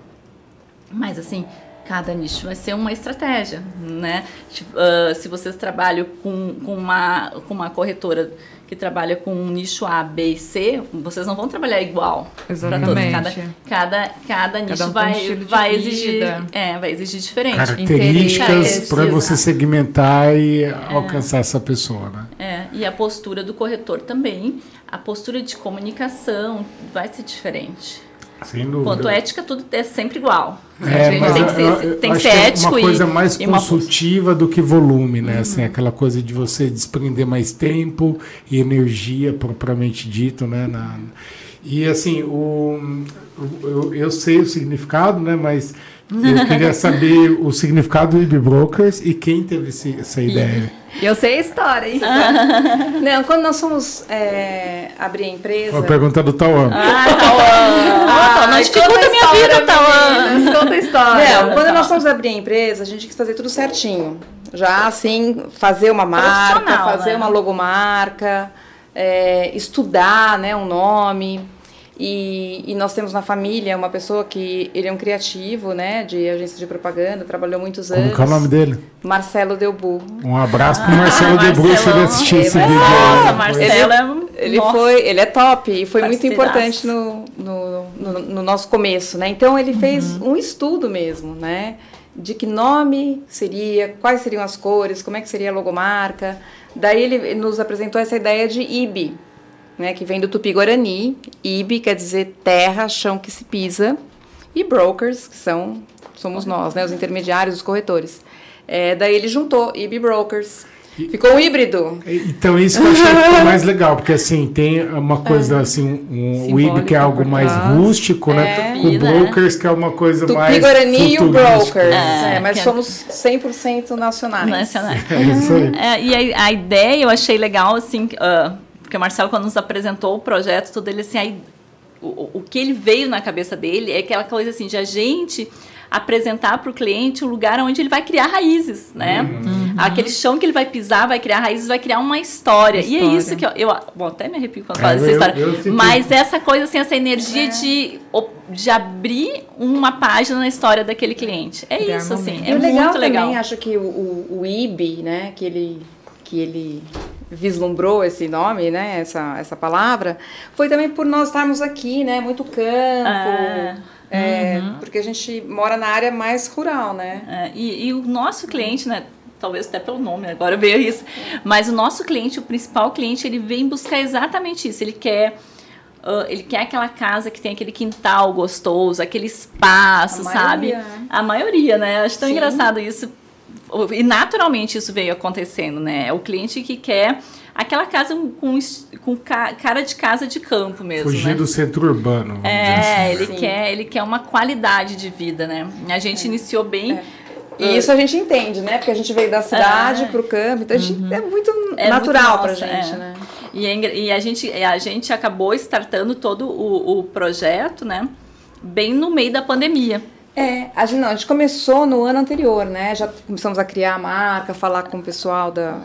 Mas assim, cada nicho vai ser uma estratégia, né? Tipo, ah, se vocês trabalham com, com, uma, com uma corretora que trabalha com um nicho A, B e C, vocês não vão trabalhar igual para todos. Exatamente. Cada, cada, cada nicho um tem um vai, de vai exigir, é, vai exigir diferente. Características para você segmentar e alcançar essa pessoa, né? É, e a postura do corretor também, a postura de comunicação vai ser diferente. Sem dúvida. Quanto ética, tudo é sempre igual. É, a gente mas tem que ser, eu- tem que ser que ético é uma e- coisa mais e uma postura. consultiva do que volume, né? Assim, aquela coisa de você desprender mais tempo e energia propriamente dito, né? Na- e assim, o, o- eu, eu sei o significado, né? Mas eu queria saber o significado do IB Brokers e quem teve esse- essa ideia. Eu sei a história, hein? Não, quando nós fomos é, abrir a empresa. Uma pergunta do Tauan. Ah, Tauan! Ah, não dificulta a minha vida, Tauan! Conta a história. Não, quando nós fomos abrir a empresa, a gente quis fazer tudo certinho. Já assim, fazer uma marca, fazer né? uma logomarca, é, estudar né, um nome. E, e nós temos na família uma pessoa que ele é um criativo, né, de agência de propaganda, trabalhou muitos Como anos. que é o nome dele? Marcelo Delbu. Um abraço pro Marcelo Ah, de Bruce se ele assistir esse Ele- vídeo. Nossa. Marcelo é... Ele nossa. foi, ele é top e foi muito Parceiraço. importante no, no, no, no nosso começo, né? Então ele fez um estudo mesmo, né? De que nome seria, quais seriam as cores, como é que seria a logomarca. Daí ele nos apresentou essa ideia de IB, né? Que vem do Tupi-Guarani. IB quer dizer terra, chão que se pisa. E brokers, que são, somos nós, né? Os intermediários, os corretores. É, daí ele juntou IB Brokers. Ficou um híbrido. Então, isso que eu achei mais legal, porque assim, tem uma coisa assim, um, o IB que é algo mais trás. rústico, né? É. O Tupi, né? Brokers que é uma coisa mais. Tupi-Guarani e o. Brokers. É, É, mas é- somos 100% nacionais. Nacional. É isso aí. É, e a, a ideia eu achei legal, assim, ah, porque o Marcelo, quando nos apresentou o projeto, tudo ele assim, aí, o, o- que ele veio na cabeça dele é aquela coisa assim, de a gente apresentar para o cliente o lugar onde ele vai criar raízes, né? Uhum. Aquele chão que ele vai pisar, vai criar raízes, vai criar uma história. E é História. isso que eu, eu bom, até me arrepio quando É, falo essa eu- história. eu senti- Mas essa coisa assim, essa energia de, de abrir uma página na história daquele cliente. É isso, assim, momentos. E é o legal muito também, acho que o, o, o IB, né, que ele, que ele vislumbrou esse nome, né, essa, essa palavra, foi também por nós estarmos aqui, né, muito campo, Ah, é, uhum. porque a gente mora na área mais rural, né. É, e, e o nosso cliente, né? Talvez até pelo nome, agora veio isso. Mas o nosso cliente, o principal cliente, ele vem buscar exatamente isso. Ele quer. ah, ele quer aquela casa que tem aquele quintal gostoso, aquele espaço, A sabe? maioria, né? A maioria, né? Acho tão Sim. engraçado isso. E naturalmente isso veio acontecendo, né? É o cliente que quer aquela casa com, com ca- cara de casa de campo mesmo. Fugir né? do centro urbano. vamos dizer É, assim. ele Sim. quer, ele quer uma qualidade de vida, né? A gente iniciou bem E isso a gente entende, né? Porque a gente veio da cidade É. pro campo, então a gente, Uhum. é muito É natural muito pra nossa, gente, é. né? E, é a, gente, e a gente acabou startando todo o, o projeto, né? Bem no meio da pandemia. É, a gente, não, a gente começou no ano anterior, né? Já começamos a criar a marca, falar com o pessoal da.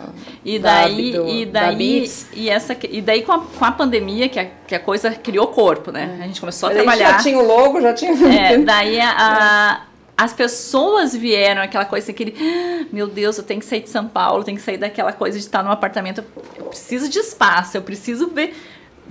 E da- daí, do- e da daí, Beats. e essa, e daí com a, com a pandemia, que a, que a coisa criou corpo, né? A gente começou a trabalhar. Já tinha o logo, já tinha. É, daí a, a- as pessoas vieram, aquela coisa aquele, "Ah, meu Deus, eu tenho que sair de São Paulo, tenho que sair daquela coisa de estar num apartamento, eu preciso de espaço, eu preciso ver,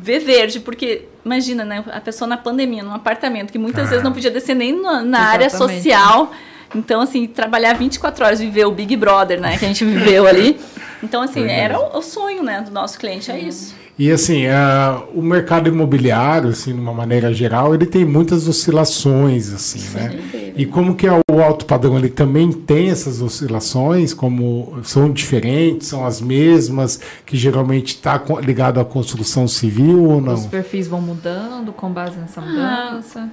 ver verde, porque imagina, né, a pessoa na pandemia, num apartamento, que muitas vezes não podia descer nem na, na área social, então assim, trabalhar 24 horas, viver o Big Brother, né, que a gente viveu ali, então assim, era o, o sonho, né, do nosso cliente, é isso. E assim, ah, o mercado imobiliário, assim, de uma maneira geral, ele tem muitas oscilações, assim, né? E como que é o alto padrão? Ele também tem essas oscilações, como são diferentes, são as mesmas, que geralmente está ligado à construção civil ou não? Os perfis vão mudando com base nessa mudança.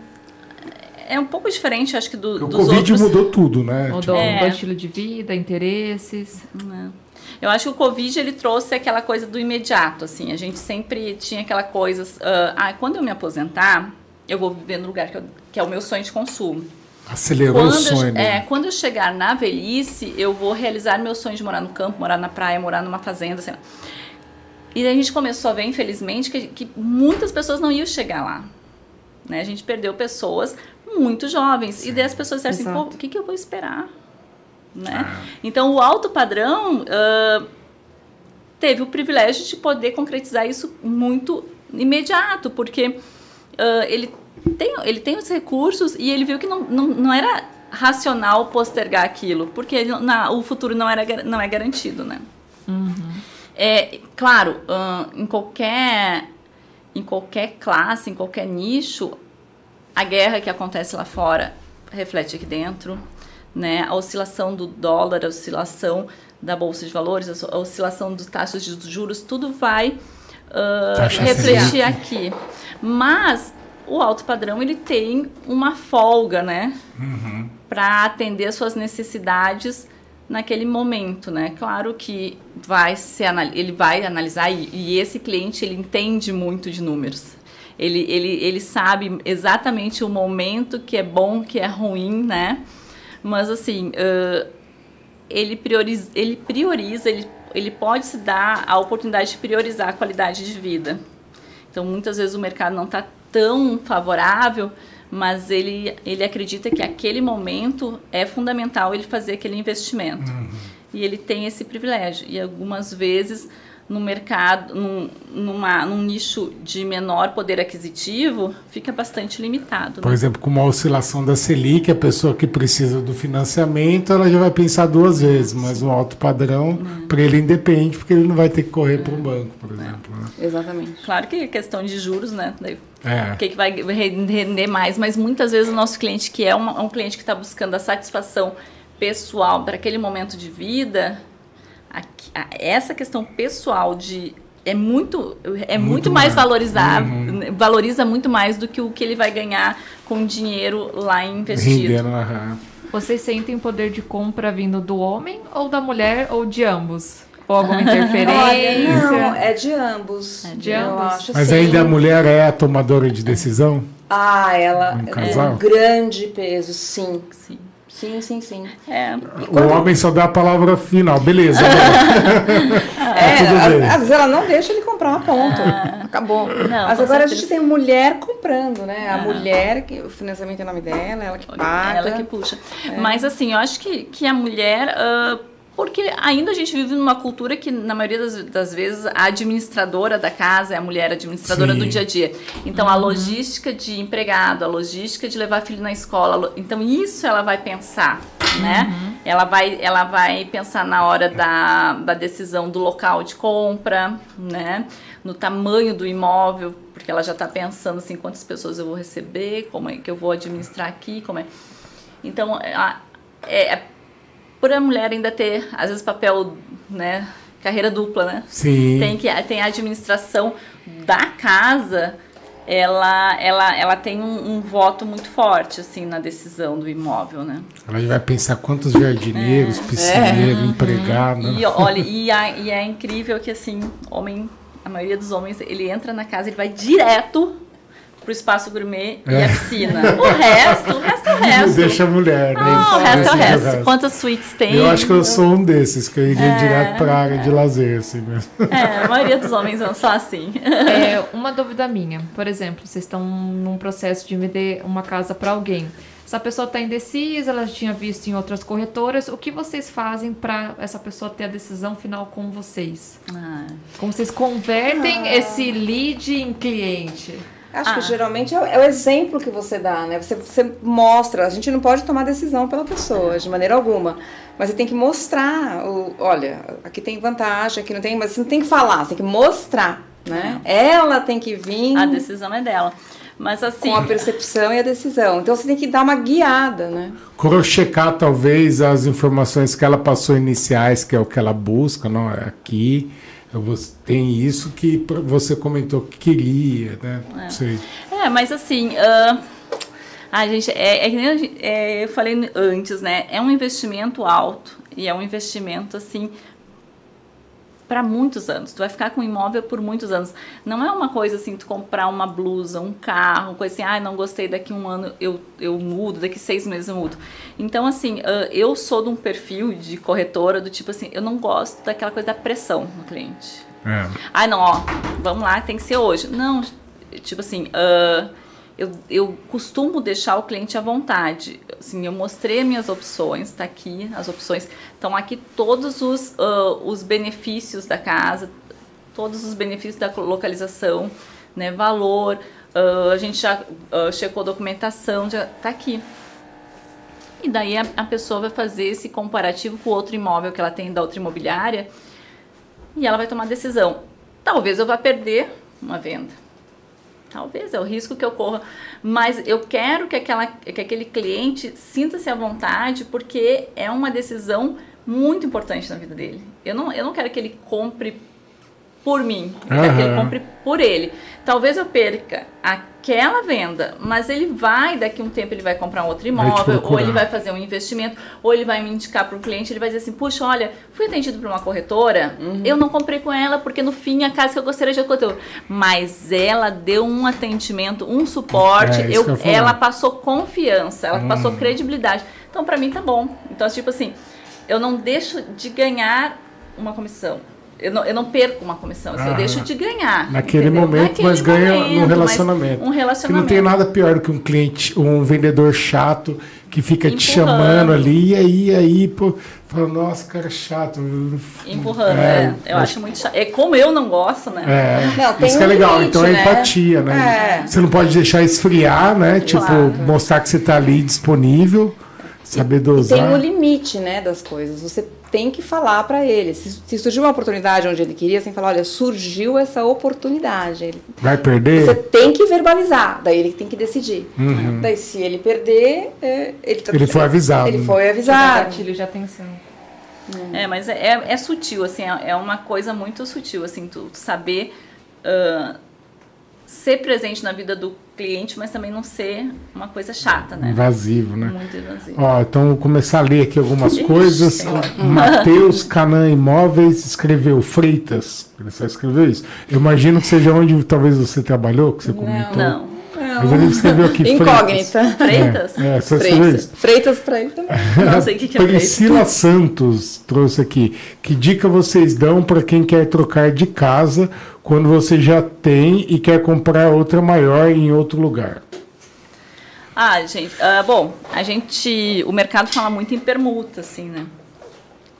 É um pouco diferente, acho que, do, o dos Covid outros... mudou tudo, né? Mudou É. mudou o estilo de vida, interesses. né? Eu acho que o Covid ele trouxe aquela coisa do imediato, assim. A gente sempre tinha aquela coisa, ah, ah, quando eu me aposentar, eu vou viver no lugar que, eu- que é o meu sonho de consumo. Acelerou Quando o sonho. eu, né? é, quando eu chegar na velhice, eu vou realizar meu sonho de morar no campo, morar na praia, morar numa fazenda, sei lá. E a gente começou a ver, infelizmente, que, que muitas pessoas não iam chegar lá. Né? A gente perdeu pessoas muito jovens. E daí as pessoas disseram assim, pô, o que, que eu vou esperar? Né? Então, o alto padrão ah, teve o privilégio de poder concretizar isso muito imediato, porque ah, ele, tem, ele tem os recursos e ele viu que não, não, não era racional postergar aquilo, porque ele na, o futuro não, era, não é garantido, né? É, claro, ah, em qualquer em qualquer classe, em qualquer nicho, a guerra que acontece lá fora reflete aqui dentro, né? A oscilação do dólar, a oscilação da bolsa de valores, a oscilação dos taxas de juros, tudo vai Taxa refletir aqui. Mas o alto padrão ele tem uma folga, né? Para atender as suas necessidades naquele momento, né? Claro que vai ser anal- ele vai analisar e, e esse cliente ele entende muito de números. Ele, ele, ele sabe exatamente o momento que é bom, que é ruim, né? Mas assim, ãh, ele prioriza, ele prioriza, ele, ele pode se dar a oportunidade de priorizar a qualidade de vida. Então, muitas vezes o mercado não está tão favorável, mas ele, ele acredita que aquele momento é fundamental ele fazer aquele investimento. E ele tem esse privilégio. E algumas vezes no mercado, num, numa, num nicho de menor poder aquisitivo, fica bastante limitado. Por né? exemplo, com uma oscilação da Selic, a pessoa que precisa do financiamento, ela já vai pensar duas vezes, mas o alto padrão, para ele independe, porque ele não vai ter que correr para um banco, por exemplo. né? Exatamente. Claro que é questão de juros, né? Daí É. o que, que vai render mais, mas muitas vezes o nosso cliente, que é um cliente que está buscando a satisfação pessoal para aquele momento de vida, aqui- essa questão pessoal de é muito é muito, Muito mais mais. valorizado, Uhum. valoriza muito mais do que o que ele vai ganhar com dinheiro lá investido. Rendendo, aham. Vocês sentem o poder de compra vindo do homem ou da mulher ou de ambos? Ou alguma interferência? Olha, não, é de ambos. É de ambos. acho Mas sim. ainda a mulher é a tomadora de decisão? Ah, ela Um é casal? um grande peso, sim. Sim. Sim, sim, sim. É, O homem só dá a palavra final. Beleza. agora. É, tudo às, bem. às vezes ela não deixa ele comprar, ponto. Acabou. Não, Mas agora a certeza. gente tem mulher comprando, né? A Ah. mulher, que o financiamento é o nome dela, ela que paga. Ela que puxa. É. Mas assim, eu acho que, que a mulher. ah, porque ainda a gente vive numa cultura que, na maioria das, das vezes, a administradora da casa é a mulher administradora Sim. do dia a dia. Então, a logística de empregado, a logística de levar filho na escola. Então, isso ela vai pensar, né? Ela, vai, ela vai pensar na hora da, da decisão do local de compra, né? No tamanho do imóvel, porque ela já está pensando assim, quantas pessoas eu vou receber, como é que eu vou administrar aqui, como é... Então, a- é, por a mulher ainda ter, às vezes, papel, né, carreira dupla, né? Sim. Tem, que, tem a administração da casa, ela, ela, ela tem um, um, voto muito forte assim na decisão do imóvel, né? Ela vai pensar quantos jardineiros, é. piscineiros, é. empregados. E olha, e, a, e é incrível que assim, homem, a maioria dos homens, ele entra na casa, ele vai direto pro espaço gourmet é. e a piscina. O resto, o resto é o resto. Deixa a mulher, né? Ah, o resto é o resto. resto. Quantas suítes tem? Eu acho que eu sou um desses, que eu iria é, direto pra área é. de lazer, assim mesmo. É, a maioria dos homens são só assim. É, uma dúvida minha, por exemplo, vocês estão num processo de vender uma casa para alguém. Essa pessoa está indecisa, ela tinha visto em outras corretoras. O que vocês fazem para essa pessoa ter a decisão final com vocês? Ah. Como vocês convertem ah. esse lead em cliente? Acho ah. que geralmente é, é, o exemplo que você dá, né? Você, você mostra. A gente não pode tomar decisão pela pessoa, de maneira alguma. Mas você tem que mostrar. O, olha, aqui tem vantagem, aqui não tem. Mas você não tem que falar, você tem que mostrar, né? Ela tem que vir. A decisão é dela. Mas assim. Com a percepção e a decisão. Então você tem que dar uma guiada, né? Crochecar, talvez, as informações que ela passou iniciais, que é o que ela busca, não? É aqui tem isso que você comentou que queria, né? É, é mas assim, uh, a gente, é, é, é, eu falei antes, né? É um investimento alto e é um investimento assim para muitos anos. Tu vai ficar com o imóvel por muitos anos. Não é uma coisa assim, tu comprar uma blusa, um carro, coisa assim, ah, não gostei, daqui um ano eu, eu mudo, daqui seis meses eu mudo. Então, assim, eu sou de um perfil de corretora do tipo assim, eu não gosto daquela coisa da pressão no cliente. É. Ah, não, ó, vamos lá, tem que ser hoje. Não, tipo assim, uh, eu, eu costumo deixar o cliente à vontade. Assim, eu mostrei minhas opções, tá aqui as opções. Estão aqui todos os, uh, os benefícios da casa, todos os benefícios da localização, né, valor. Uh, a gente já uh, checou a documentação, já tá aqui. E daí a, a pessoa vai fazer esse comparativo com o outro imóvel que ela tem da outra imobiliária e ela vai tomar decisão. Talvez eu vá perder uma venda Talvez, é o risco que eu corra. Mas eu quero que, aquela, que aquele cliente sinta-se à vontade, porque é uma decisão muito importante na vida dele. Eu não, eu não quero que ele compre por mim, eu quero que ele compre por ele. Talvez eu perca aquela venda, mas ele vai, daqui a um tempo, ele vai comprar um outro imóvel, ou ele vai fazer um investimento, ou ele vai me indicar para o cliente, ele vai dizer assim, puxa, olha, fui atendido por uma corretora, uhum. eu não comprei com ela, porque no fim a casa que eu gostaria de corretora. Mas ela deu um atendimento, um suporte, é, eu, eu ela passou confiança, ela hum. passou credibilidade. Então, para mim, tá bom. Então, tipo assim, eu não deixo de ganhar uma comissão eu não, eu não perco uma comissão, assim, eu deixo de ganhar. Naquele entendeu? momento, Naquele mas ganha momento, no relacionamento. Um relacionamento. Que não tem nada pior do que um cliente, um vendedor chato que fica Empurrando. te chamando ali, e aí, aí, pô, fala, nossa, cara chato. Empurrando, é. é eu acho muito chato. É como eu não gosto, né? É, não, isso um que é legal. Limite, então é né? empatia, né? É. Você não pode deixar esfriar, né? Tipo, claro. mostrar que você está ali disponível. Saber dosar. E tem um limite, né, das coisas. Você tem que falar para ele. Se, se, surgiu uma oportunidade onde ele queria, você tem que falar, olha, surgiu essa oportunidade. Ele, Vai perder? Você tem que verbalizar, daí ele tem que decidir. Uhum. Daí se ele perder, é, ele, tá, ele foi avisado. Ele foi avisado. Gatilho de atenção. É, mas é, é, é sutil, assim, é, é uma coisa muito sutil, assim, tu, tu saber uh, ser presente na vida do cliente, mas também não ser uma coisa chata, né? Invasivo, né? Muito invasivo. Ó, então vou começar a ler aqui algumas Ixi, coisas. Matheus Canan Imóveis escreveu Freitas. Ele só escreveu isso. Eu imagino que seja onde talvez você trabalhou, que você comentou. Não, não. Mas ele escreveu aqui Incógnita. Freitas? É, é só Freitas. Freitas para ele também. Não sei o que, que é Priscila Santos trouxe aqui. Que dica vocês dão para quem quer trocar de casa quando você já tem e quer comprar outra maior em outro lugar? Ah, gente, uh, bom, a gente, o mercado fala muito em permuta, assim, né?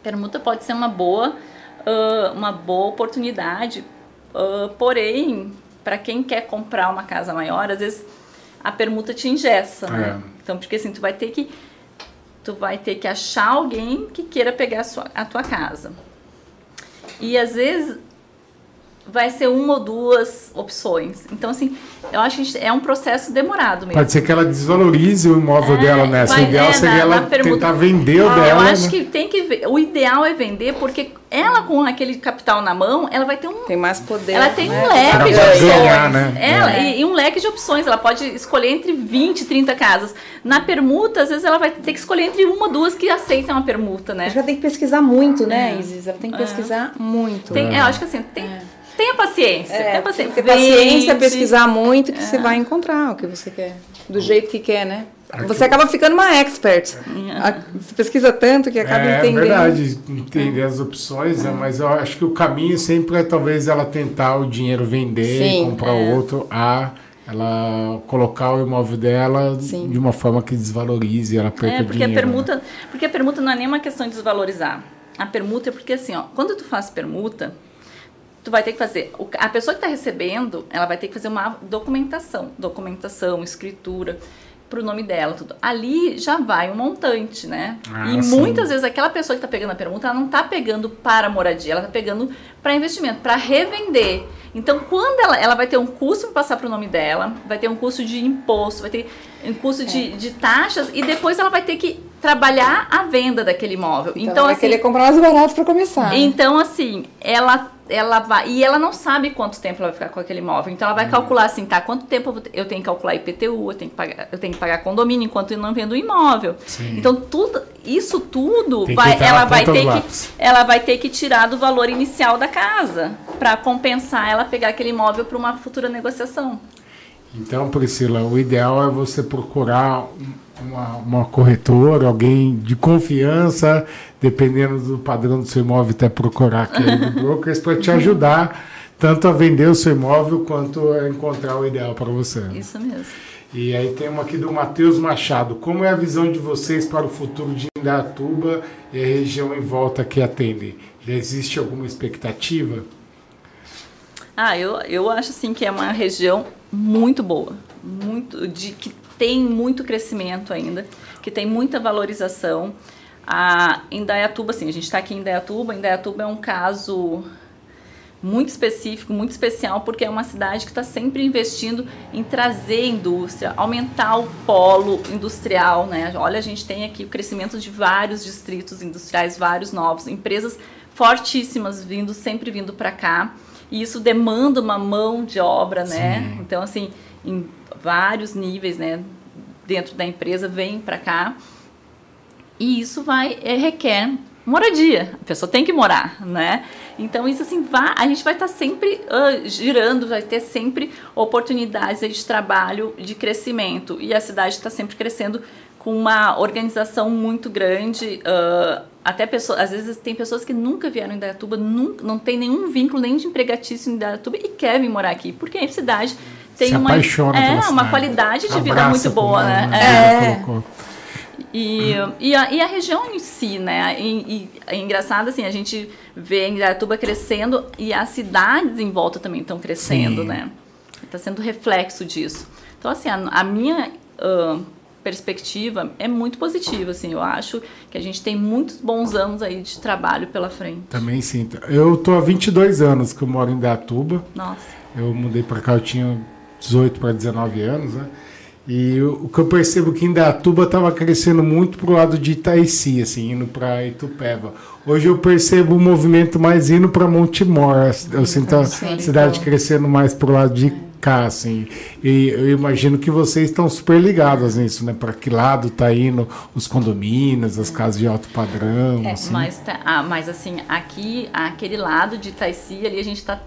Permuta pode ser uma boa, uh, uma boa oportunidade, uh, porém, para quem quer comprar uma casa maior, às vezes a permuta te ingessa, né? É. Então, porque assim, tu vai ter que tu vai ter que achar alguém que queira pegar a, sua, a tua casa. E às vezes vai ser uma ou duas opções. Então, assim, eu acho que é um processo demorado mesmo. Pode ser que ela desvalorize o imóvel É, dela, né? vai- o ideal é, seria na- ela na permuta- tentar vender o Ah, dela. eu acho né? que tem que ver. O ideal é vender, porque ela com aquele capital na mão, ela vai ter um Tem mais poder. ela tem né? um leque Pra de opções. ganhar, né? Ela, É. e, e um leque de opções. Ela pode escolher entre 20, 30 casas. Na permuta, às vezes ela vai ter que escolher entre uma ou duas que aceitam a permuta, né? Acho que ela tem que pesquisar muito, né, É. Isis? Ela tem que É. pesquisar muito. Tem, é, eu acho que assim, tem, tenha paciência. É, tenha paciência. Porque paciência é Vende. pesquisar muito que você vai encontrar o que você quer. Do jeito que quer, né? Você acaba ficando uma expert. A- Você pesquisa tanto que acaba é entendendo. verdade, entender as opções, né? mas eu acho que o caminho sempre é talvez ela tentar o dinheiro vender, Sim, comprar é. outro, a ela colocar o imóvel dela Sim. de uma forma que desvalorize, ela perca É, porque a dinheiro. né? permuta, porque a permuta não é nem uma questão de desvalorizar. A permuta é porque assim, ó, quando tu faz permuta, tu vai ter que fazer, a pessoa que está recebendo, ela vai ter que fazer uma documentação, documentação, escritura pro nome dela, tudo. Ali já vai um montante, né? Ah, e sim. muitas vezes aquela pessoa que está pegando a permuta, ela não está pegando para moradia, ela está pegando para investimento, para revender. Então, quando ela, ela vai ter um custo para passar para o nome dela, vai ter um custo de imposto, vai ter um custo de, de taxas e depois ela vai ter que trabalhar a venda daquele imóvel. Então, Então, vai assim, querer comprar mais barato pra começar. então, assim, ela, ela vai. E ela não sabe quanto tempo ela vai ficar com aquele imóvel. Então, ela vai calcular assim, tá? Quanto tempo eu tenho que calcular IPTU, eu tenho que pagar, eu tenho que pagar condomínio enquanto eu não vendo o imóvel. Sim. Então, tudo, isso tudo, vai, ela, vai ter que, ela vai ter que tirar do valor inicial da casa para compensar ela pegar aquele imóvel para uma futura negociação. Então, Priscila, o ideal é você procurar um- uma, uma corretora, alguém de confiança, dependendo do padrão do seu imóvel, até procurar aquele brokers para te ajudar tanto a vender o seu imóvel quanto a encontrar o ideal para você. Isso mesmo. E aí tem uma aqui do Matheus Machado. Como é a visão de vocês para o futuro de Indatuba e a região em volta que atendem? Já existe alguma expectativa? Ah, eu, eu acho assim que é uma região muito boa, muito de que tem muito crescimento ainda, que tem muita valorização. A Indaiatuba, assim, a gente está aqui em Indaiatuba. Indaiatuba é um caso muito específico, muito especial, porque é uma cidade que está sempre investindo em trazer indústria, aumentar o polo industrial, né? Olha, a gente tem aqui o crescimento de vários distritos industriais, vários novos, empresas fortíssimas vindo, sempre vindo para cá. E isso demanda uma mão de obra, né? Sim. Então, assim, em vários níveis, né? Dentro da empresa, vem para cá. E isso vai, é, requer moradia. A pessoa tem que morar, né? Então, isso assim, vai, a gente vai estar sempre ah, girando, vai ter sempre oportunidades de trabalho, de crescimento. E a cidade está sempre crescendo com uma organização muito grande. ah, até pessoas, às vezes tem pessoas que nunca vieram em Dayatuba, nunca, não tem nenhum vínculo nem de empregatício em Dayatuba e querem morar aqui, porque a cidade tem Se uma, é, uma qualidade de vida muito boa, como né? a É. E, e, a, e a região em si, né? E, e é engraçado, assim, a gente vê Indaiatuba crescendo e as cidades em volta também estão crescendo, Sim. né? Está sendo reflexo disso. Então, assim, a, a minha ah, perspectiva é muito positiva, assim. Eu acho que a gente tem muitos bons anos aí de trabalho pela frente. Também sinto. Eu tô há 22 anos que eu moro em Datuba. Nossa. Eu mudei para cá, eu tinha 18 para 19 anos, né? E o, que eu percebo que em Datuba estava crescendo muito pro lado de Itaici, assim, indo para Itupeva. Hoje eu percebo o movimento mais indo para Montemor. Eu sinto a cidade crescendo mais pro lado de cá, assim. E eu imagino que vocês estão super ligados nisso, né? Para que lado tá indo os condomínios, as casas de alto padrão, É, assim. Mas, tá- ah, mas assim, aqui, aquele lado de Itaici, ali a gente tá.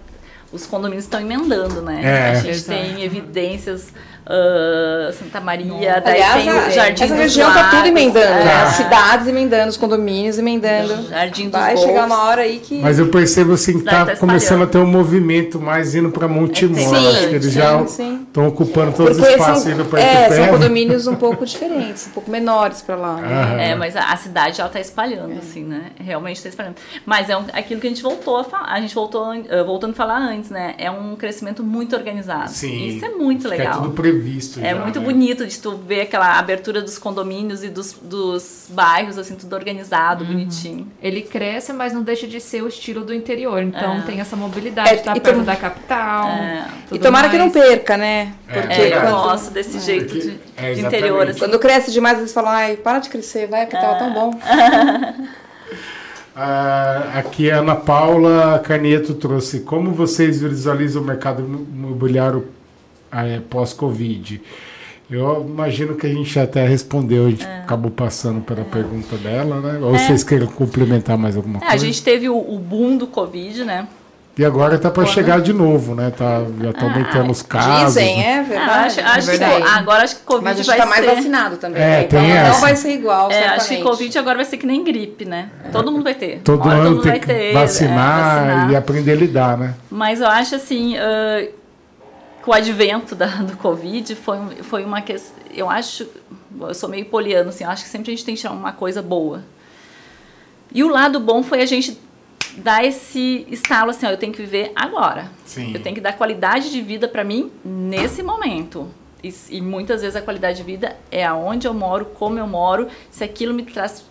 Os condomínios estão emendando, né? É. A gente Exato. tem evidências. Ah, Santa Maria, daí Aliás, tem a- o Jardim essa dos região tá Lagos, tudo emendando, né? é, As cidades emendando, os condomínios emendando. Jardim dos Vai Golfos. chegar uma hora aí que. Mas eu percebo assim que tá tá começando a ter um movimento mais indo para Montemor. Sim, Acho que eles já sim. Estão ocupando todos os espaços são, indo para é, são condomínios um pouco diferentes, um pouco menores para lá. né? É, mas a, a cidade ela tá espalhando, assim, né? Realmente está espalhando. Mas é um- aquilo que a gente voltou a falar, a gente voltou, eh, voltando a falar antes, né? É um crescimento muito organizado. Sim. Isso é muito que legal. É tudo previsto É já, muito né? bonito de tu ver aquela abertura dos condomínios e dos, dos bairros, assim, tudo organizado, bonitinho. Ele cresce, mas não deixa de ser o estilo do interior. Então É. tem essa mobilidade, É, tá perto tom- da capital. É. E tomara que não mais. perca, né? É, Porque É, eu quando, gosto desse jeito Porque- de, é, de interior, assim. quando cresce demais, eles falam, ai, para de crescer, vai, que tava tão bom. Ah, aqui a Ana Paula Caneto trouxe como vocês visualizam o mercado imobiliário é, pós-Covid. Eu imagino que a gente até respondeu, a gente É. acabou passando pela pergunta dela, né? Ou vocês queiram complementar mais alguma É, coisa? a gente teve o, o boom do Covid, né? E agora tá para chegar de novo, né? Tá, já tá Ah, aumentando os casos. Dizem, né? é Ah, verdade. acho, acho que, verdade. agora acho que Covid Mas a gente vai tá mais ser... vacinado também, É, né? Então não essa. vai ser igual, É, certamente. acho que Covid agora vai ser que nem gripe, né? Todo mundo vai ter. Todo Olha, ano mundo tem vai que ter, é, vacinar, vacinar. e aprender a lidar, né? Mas eu acho assim, ah, que o advento da, do Covid foi, foi uma questão. Eu acho. Eu sou meio poliano, assim, eu acho que sempre a gente tem que tirar uma coisa boa. E o lado bom foi a gente dar esse estalo assim, ó, eu tenho que viver agora. Sim. Eu tenho que dar qualidade de vida para mim nesse momento. E, e muitas vezes a qualidade de vida é aonde eu moro, como eu moro, se aquilo me traz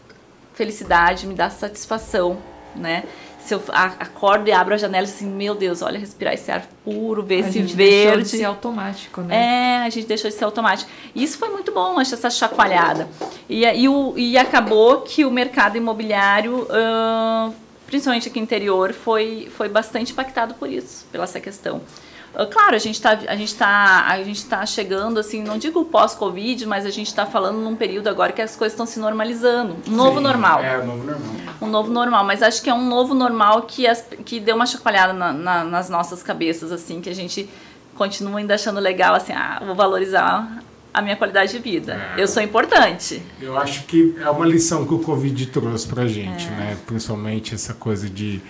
felicidade, me dá satisfação, né? Se eu acordo e abro a janela e assim, meu Deus, olha, respirar esse ar puro, ver A esse gente deixou de verde. ser automático, né? É, a gente deixou de ser automático. E isso foi muito bom, acho, essa chacoalhada. E, e, o, e acabou que o mercado imobiliário, ah, principalmente aqui no interior, foi, foi bastante impactado por isso, pela essa questão. Ah, Claro, a gente está a gente tá, a gente tá chegando, assim, não digo pós-Covid, mas a gente está falando num período agora que as coisas estão se normalizando. Um novo Sim, normal É, novo normal. um novo normal, mas acho que é um novo normal que, as, que deu uma chacoalhada na- na- nas nossas cabeças, assim, que a gente continua ainda achando legal, assim, ah, vou valorizar a minha qualidade de vida. Eu sou importante. Eu acho que é uma lição que o Covid trouxe pra gente, É. né? Principalmente essa coisa de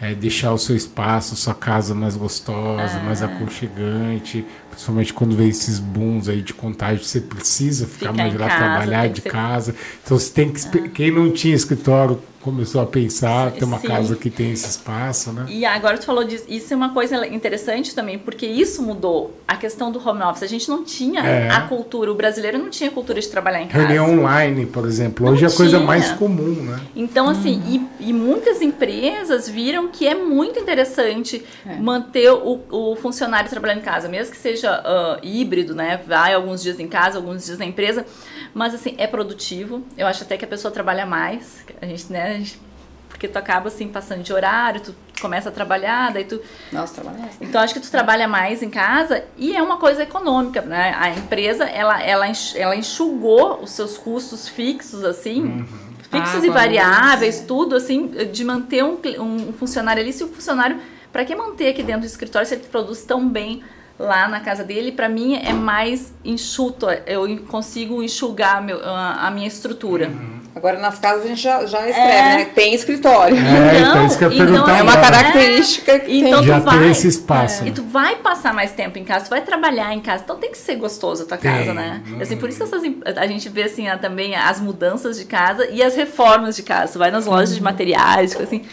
é, deixar o seu espaço, sua casa mais gostosa, mais aconchegante. Principalmente quando vem esses booms aí de contágio, você precisa ficar Ficar mais lá, casa, trabalhar de ser- casa. Então você tem que. espe- Quem não tinha escritório começou a pensar, ter uma Sim. casa que tem esse espaço, né? E agora tu falou disso, isso é uma coisa interessante também, porque isso mudou a questão do home office. A gente não tinha É. a cultura, o brasileiro não tinha cultura de trabalhar em casa. Reunião online, por exemplo, Não hoje é a coisa mais comum, né? Então, assim, e, e muitas empresas viram que é muito interessante É. manter o, o funcionário trabalhando em casa, mesmo que seja ah, híbrido, né? Vai alguns dias em casa, alguns dias na empresa, mas assim, é produtivo. Eu acho até que a pessoa trabalha mais. A gente, né? a gente- porque tu acaba assim passando de horário, tu começa a trabalhar, daí tu Nossa, trabalha mais. então acho que tu trabalha mais em casa e é uma coisa econômica, né? A empresa ela ela ela enxugou os seus custos fixos assim, fixos e Água, variáveis, tudo assim, de manter um, um funcionário ali, se o funcionário para que manter aqui dentro do escritório se ele produz tão bem lá na casa dele, para mim é mais enxuto, eu consigo enxugar meu, a, a minha estrutura. Agora nas casas a gente já, já escreve, É. né? Tem escritório. É, então isso que eu ia então, perguntar É uma agora. característica que Então tem. Já tu vai, ter esse espaço. E né? tu vai passar mais tempo em casa, tu vai trabalhar em casa, então tem que ser gostoso a tua Tem. casa, né? Assim, por isso que essas, a gente vê assim, também as mudanças de casa e as reformas de casa. Tu vai nas lojas de materiais, tipo assim,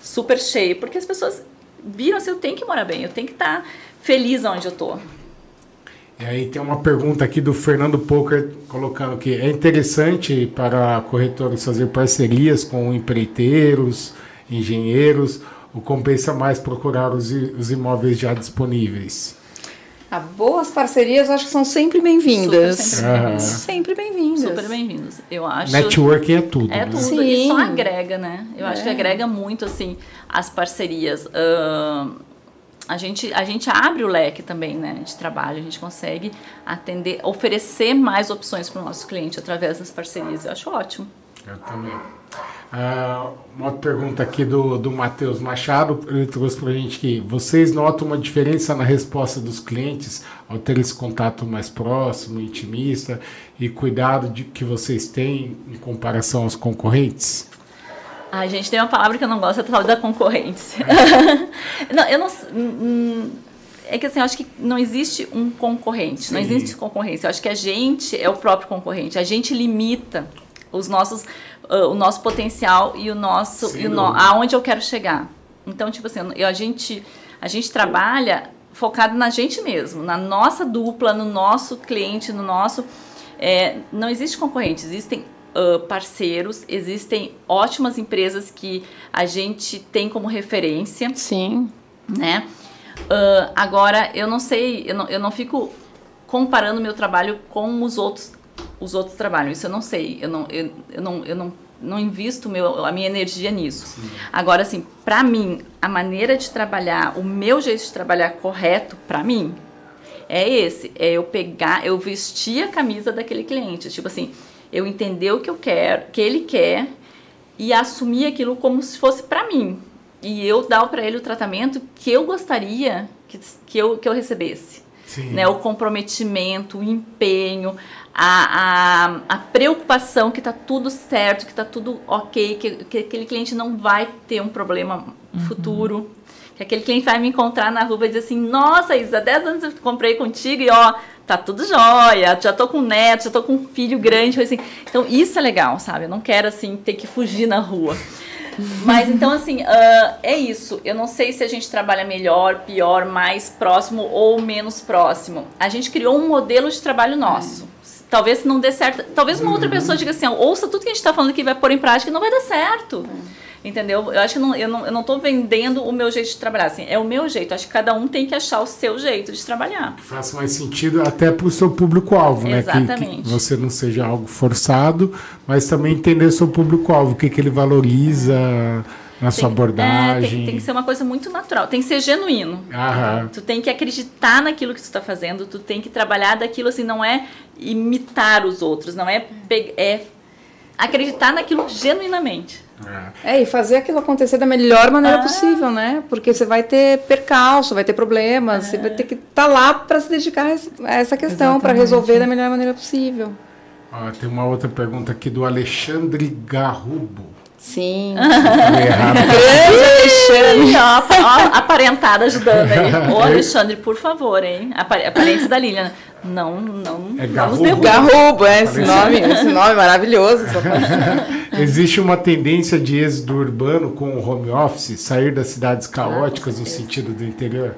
super cheio, porque as pessoas viram assim, eu tenho que morar bem, eu tenho que estar feliz onde eu tô. E aí tem uma pergunta aqui do Fernando Poker colocando que é interessante para corretores fazer parcerias com empreiteiros, engenheiros, ou compensa mais procurar os, os imóveis já disponíveis? Ah, boas parcerias acho que são sempre bem-vindas. Sempre bem-vindas. Super bem-vindos. Eu acho. Networking é tudo, É né? tudo. Sim. E só agrega, né? Eu acho que É. agrega muito, assim, as parcerias. Ahn, a, gente, a gente abre o leque também, né? De trabalho. A gente consegue atender, oferecer mais opções para o nosso cliente através das parcerias. Eu acho ótimo. Eu também. Ah, uma pergunta aqui do, do Matheus Machado, ele trouxe para a gente que vocês notam uma diferença na resposta dos clientes ao ter esse contato mais próximo, intimista e cuidado de que vocês têm em comparação aos concorrentes? A gente tem uma palavra que eu não gosto, é a tal da concorrência. não, eu não. hum, hum, é que assim, eu acho que não existe um concorrente, Sim. não existe concorrência. Eu acho que a gente é o próprio concorrente. A gente limita os nossos, uh, o nosso potencial e o nosso, Sim, e o no, aonde eu quero chegar. Então, tipo assim, eu, a gente, a gente trabalha focado na gente mesmo, na nossa dupla, no nosso cliente, no nosso. É, não existe concorrente, existem uh, parceiros, existem ótimas empresas que a gente tem como referência. Sim. Né? Uh, agora, eu não sei, eu não, eu não fico comparando meu trabalho com os outros, os outros trabalhos. Isso eu não sei. Eu não, eu, eu não, eu não, não invisto meu, a minha energia nisso. Sim. Agora, assim, para mim, a maneira de trabalhar, o meu jeito de trabalhar correto, para mim, é esse. É eu pegar, eu vestir a camisa daquele cliente. Tipo assim, eu entender o que eu quero, que ele quer e assumir aquilo como se fosse para mim e eu dar para ele o tratamento que eu gostaria que, que, eu, que eu recebesse. Sim. Né? O comprometimento, o empenho, a, a, a preocupação que está tudo certo, que está tudo ok, que, que aquele cliente não vai ter um problema uhum. futuro. Que aquele cliente vai me encontrar na rua e dizer assim, nossa, Isa, 10 anos eu comprei contigo e ó, tá tudo jóia, já tô com neto, já tô com um filho grande, assim. Então, isso é legal, sabe? Eu não quero, assim, ter que fugir na rua. Mas então, assim, uh, é isso. Eu não sei se a gente trabalha melhor, pior, mais próximo ou menos próximo. A gente criou um modelo de trabalho nosso. É. Talvez não dê certo. Talvez uma outra pessoa diga assim: ouça tudo que a gente está falando aqui, vai pôr em prática e não vai dar certo. É. Entendeu? Eu acho que não, eu, não, eu não tô vendendo o meu jeito de trabalhar. Assim, é o meu jeito. Acho que cada um tem que achar o seu jeito de trabalhar. Que faça mais sentido até para o seu público-alvo, né? Que, que, você não seja algo forçado, mas também entender o seu público-alvo, o que, que ele valoriza na tem, sua abordagem. É, tem, tem, que ser uma coisa muito natural, tem que ser genuíno. Aham. Tu tem que acreditar naquilo que tu está fazendo, tu tem que trabalhar daquilo assim, não é imitar os outros, não é, é acreditar naquilo genuinamente. É. é, e fazer aquilo acontecer da melhor maneira ah. possível, né? Porque você vai ter percalço, vai ter problemas, é. você vai ter que estar tá lá para se dedicar a essa questão, para resolver da melhor maneira possível. Ah, tem uma outra pergunta aqui do Alexandre Garrubo. Sim. Grande Alexandre. Ó, aparentada ajudando aí. Ô, Alexandre, por favor, hein? Aparentes da Lilian. Não, não. É Garrubo. Garrubo, é esse nome, esse nome maravilhoso. Existe uma tendência de êxodo urbano com o home office, sair das cidades caóticas no sentido do interior?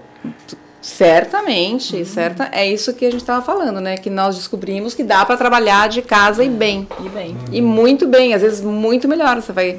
Certamente, uhum. certa, é isso que a gente estava falando, né? Que nós descobrimos que dá para trabalhar de casa e bem. E bem. Uhum. E muito bem, às vezes muito melhor. Você vai.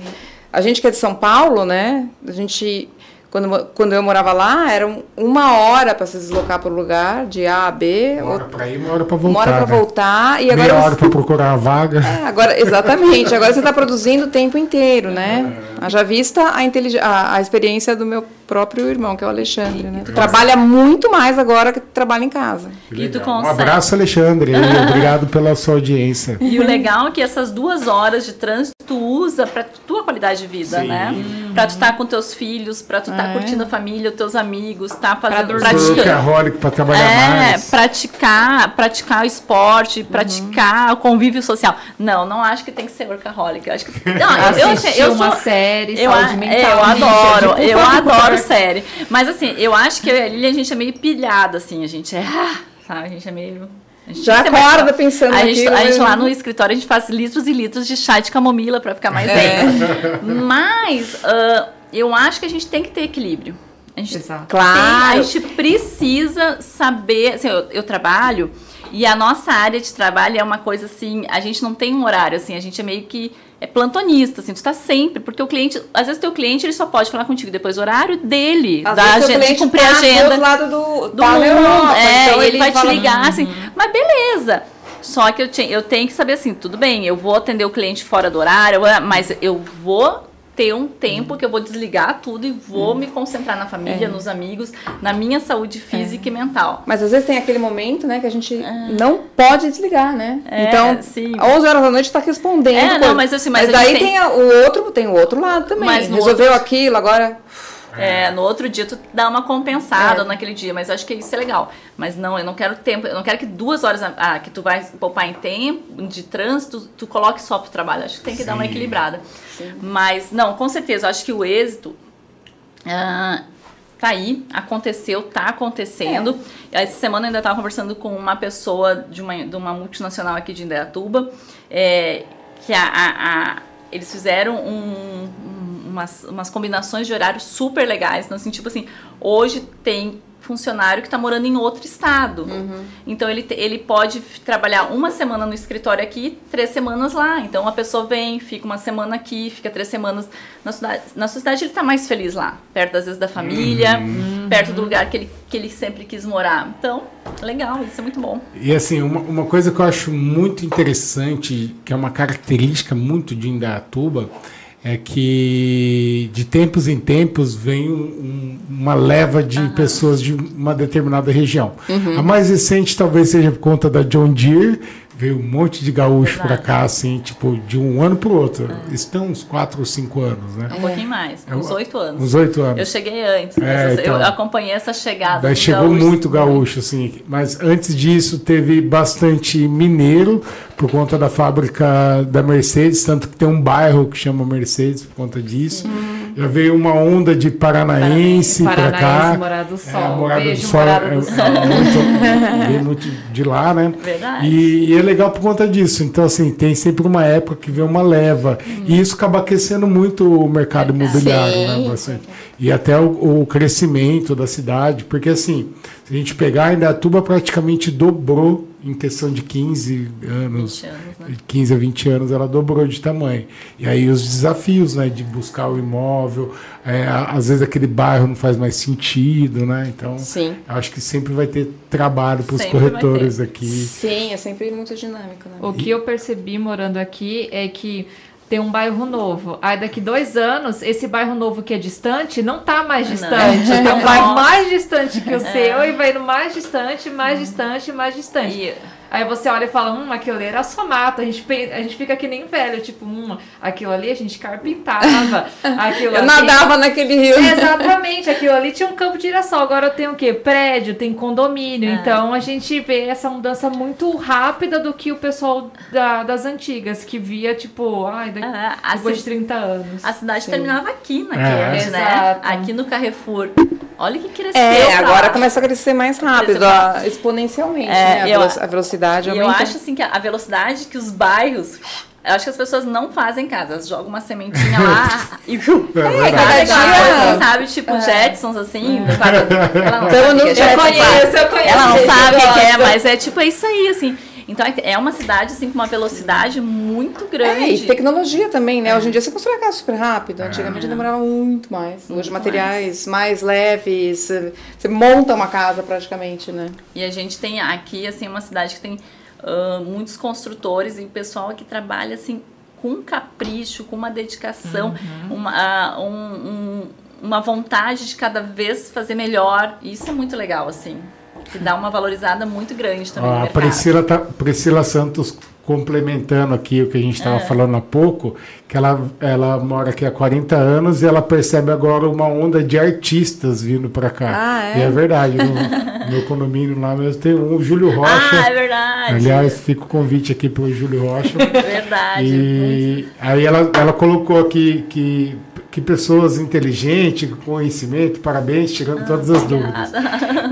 A gente que é de São Paulo, né? A gente quando, quando eu morava lá, era uma hora para se deslocar para o lugar, de A a B. Uma hora para ir, uma hora para voltar. Uma hora para né? voltar. E agora Meia hora para procurar a vaga. É, agora, exatamente. Agora você está produzindo o tempo inteiro, né? É. Haja vista a, a, a experiência do meu próprio irmão, que é o Alexandre, né? Tu trabalha muito mais agora que trabalha em casa. E tu consegue. Um abraço, Alexandre. Obrigado pela sua audiência. E o legal é que essas duas horas de trânsito tu usa para tua qualidade de vida, Sim. né? Para tu estar tá com teus filhos, para tu estar tá é. curtindo a família, os teus amigos, tá fazendo pra praticando, para trabalhar é, mais. praticar, praticar o esporte, uhum. praticar o convívio social. Não, não acho que tem que ser workaholic. Eu acho que não, eu, eu, eu, eu uma série, eu, mental, eu adoro, eu adoro série. Mas assim, eu acho que ali a gente é meio pilhado assim, a gente é, ah, sabe, a gente é meio já acorda pensando a gente, a gente lá no escritório a gente faz litros e litros de chá de camomila para ficar mais é. Mas uh, eu acho que a gente tem que ter equilíbrio. A gente Exato. claro. Tem, a gente precisa saber. Assim, eu, eu trabalho e a nossa área de trabalho é uma coisa assim. A gente não tem um horário assim. A gente é meio que é plantonista, assim, tu tá sempre, porque o cliente, às vezes teu cliente ele só pode falar contigo depois do horário dele, às da agenda, de cumprir tá a agenda do lado do, do mundo, Europa, é, então ele, ele vai fala, te ligar assim, uhum. mas beleza. Só que eu, te, eu tenho que saber assim, tudo bem, eu vou atender o cliente fora do horário, mas eu vou ter um tempo que eu vou desligar tudo e vou hum. me concentrar na família, é. nos amigos, na minha saúde física é. e mental. Mas às vezes tem aquele momento, né, que a gente é. não pode desligar, né? É, então, sim. 11 horas da noite está respondendo. É, não, mas assim, mas, mas daí tem... tem... o outro, tem o outro lado também. Mas Resolveu outro... aquilo, agora é, no outro dia tu dá uma compensada é. naquele dia, mas acho que isso é legal. Mas não, eu não quero tempo, eu não quero que duas horas ah, que tu vai poupar em tempo de trânsito, tu coloque só pro trabalho. Acho que tem que Sim. dar uma equilibrada. Sim. Mas, não, com certeza, eu acho que o êxito. Uh, tá aí, aconteceu, tá acontecendo. É. Essa semana eu ainda estava conversando com uma pessoa de uma, de uma multinacional aqui de Indaiatuba, é, que a, a, a, eles fizeram um, um, umas, umas combinações de horários super legais. Então, assim, tipo assim, hoje tem funcionário que está morando em outro estado. Uhum. Então ele, ele pode trabalhar uma semana no escritório aqui, três semanas lá. Então a pessoa vem, fica uma semana aqui, fica três semanas na cidade. Na sua cidade ele está mais feliz lá, perto às vezes da família, uhum. perto do lugar que ele, que ele sempre quis morar. Então, legal, isso é muito bom. E assim, uma, uma coisa que eu acho muito interessante, que é uma característica muito de Indaiatuba, é que de tempos em tempos vem um, uma leva de uhum. pessoas de uma determinada região. Uhum. A mais recente talvez seja por conta da John Deere, veio um monte de gaúcho para cá, assim, tipo, de um ano para o outro. É. Estão uns quatro ou cinco anos, né? Um pouquinho mais, é, uns oito anos. Uns oito anos. Eu cheguei antes, é, então, eu acompanhei essa chegada. Daí chegou gaúcho, muito gaúcho, assim. Mas antes disso teve bastante mineiro, por conta da fábrica da Mercedes, tanto que tem um bairro que chama Mercedes por conta disso. Já veio uma onda de paranaense para cá. Morada do Sol. É, Morada do Sol. Morada do Sol. É, muito, veio muito de lá, né? Verdade. E, e, é legal por conta disso. Então, assim, tem sempre uma época que vem uma leva. Hum. E isso acaba aquecendo muito o mercado imobiliário, né? Bastante. E até o, o crescimento da cidade. Porque, assim, se a gente pegar, ainda a Tuba praticamente dobrou em questão de 15 anos, 20 anos né? 15 a 20 anos, ela dobrou de tamanho. E aí os desafios, né, de buscar o imóvel, é, às vezes aquele bairro não faz mais sentido, né? Então, Sim. acho que sempre vai ter trabalho para os corretores aqui. Sim, é sempre muito dinâmico. Né? O que eu percebi morando aqui é que tem um bairro novo. Aí daqui dois anos, esse bairro novo que é distante não tá mais distante. Não. Tem um bairro mais distante que o é. seu e vai indo mais distante, mais distante, mais distante. E Aí você olha e fala, hum, aquilo ali era só mato. A gente, a gente fica que nem velho, tipo, hum, aquilo ali a gente carpintava. Aquilo eu ali... nadava naquele rio. Exatamente, aquilo ali tinha um campo de girassol. Agora tem o quê? Prédio, tem condomínio. É. Então a gente vê essa mudança muito rápida do que o pessoal da, das antigas, que via, tipo, ai, daqui, é, depois de 30 anos. A cidade Sim. terminava aqui na é. né? Exato. Aqui no Carrefour. Olha que cresceu. É, agora começa a crescer mais rápido, exponencialmente, é, né? A, velocidade velocidade aumenta. Eu acho assim que a velocidade que os bairros eu acho que as pessoas não fazem casa, elas jogam uma sementinha lá e. É, cada dia. sabe? Tipo é. Jetsons, assim. É. ela não sabe eu, é conheço, eu conheço. Ela não sabe o que é, mas é tipo é isso aí, assim. Então é uma cidade assim com uma velocidade muito grande. É, e tecnologia também, né? É. Hoje em dia você constrói casa super rápido. Antigamente é. demorava muito mais. Muito Hoje materiais mais. mais leves, você monta uma casa praticamente, né? E a gente tem aqui assim uma cidade que tem uh, muitos construtores e o pessoal que trabalha assim com capricho, com uma dedicação, uhum. uma, uh, um, um, uma vontade de cada vez fazer melhor. E isso é muito legal, assim. Que dá uma valorizada muito grande também. Ah, a Priscila, tá, Priscila Santos complementando aqui o que a gente estava é. falando há pouco, que ela, ela mora aqui há 40 anos e ela percebe agora uma onda de artistas vindo para cá. Ah, é? E é verdade, no meu condomínio lá mesmo tem um, o Júlio Rocha. Ah, é verdade. Aliás, fica o convite aqui para o Júlio Rocha. verdade. E aí ela, ela colocou aqui que que pessoas inteligentes, com conhecimento, parabéns, tirando ah, todas as dúvidas.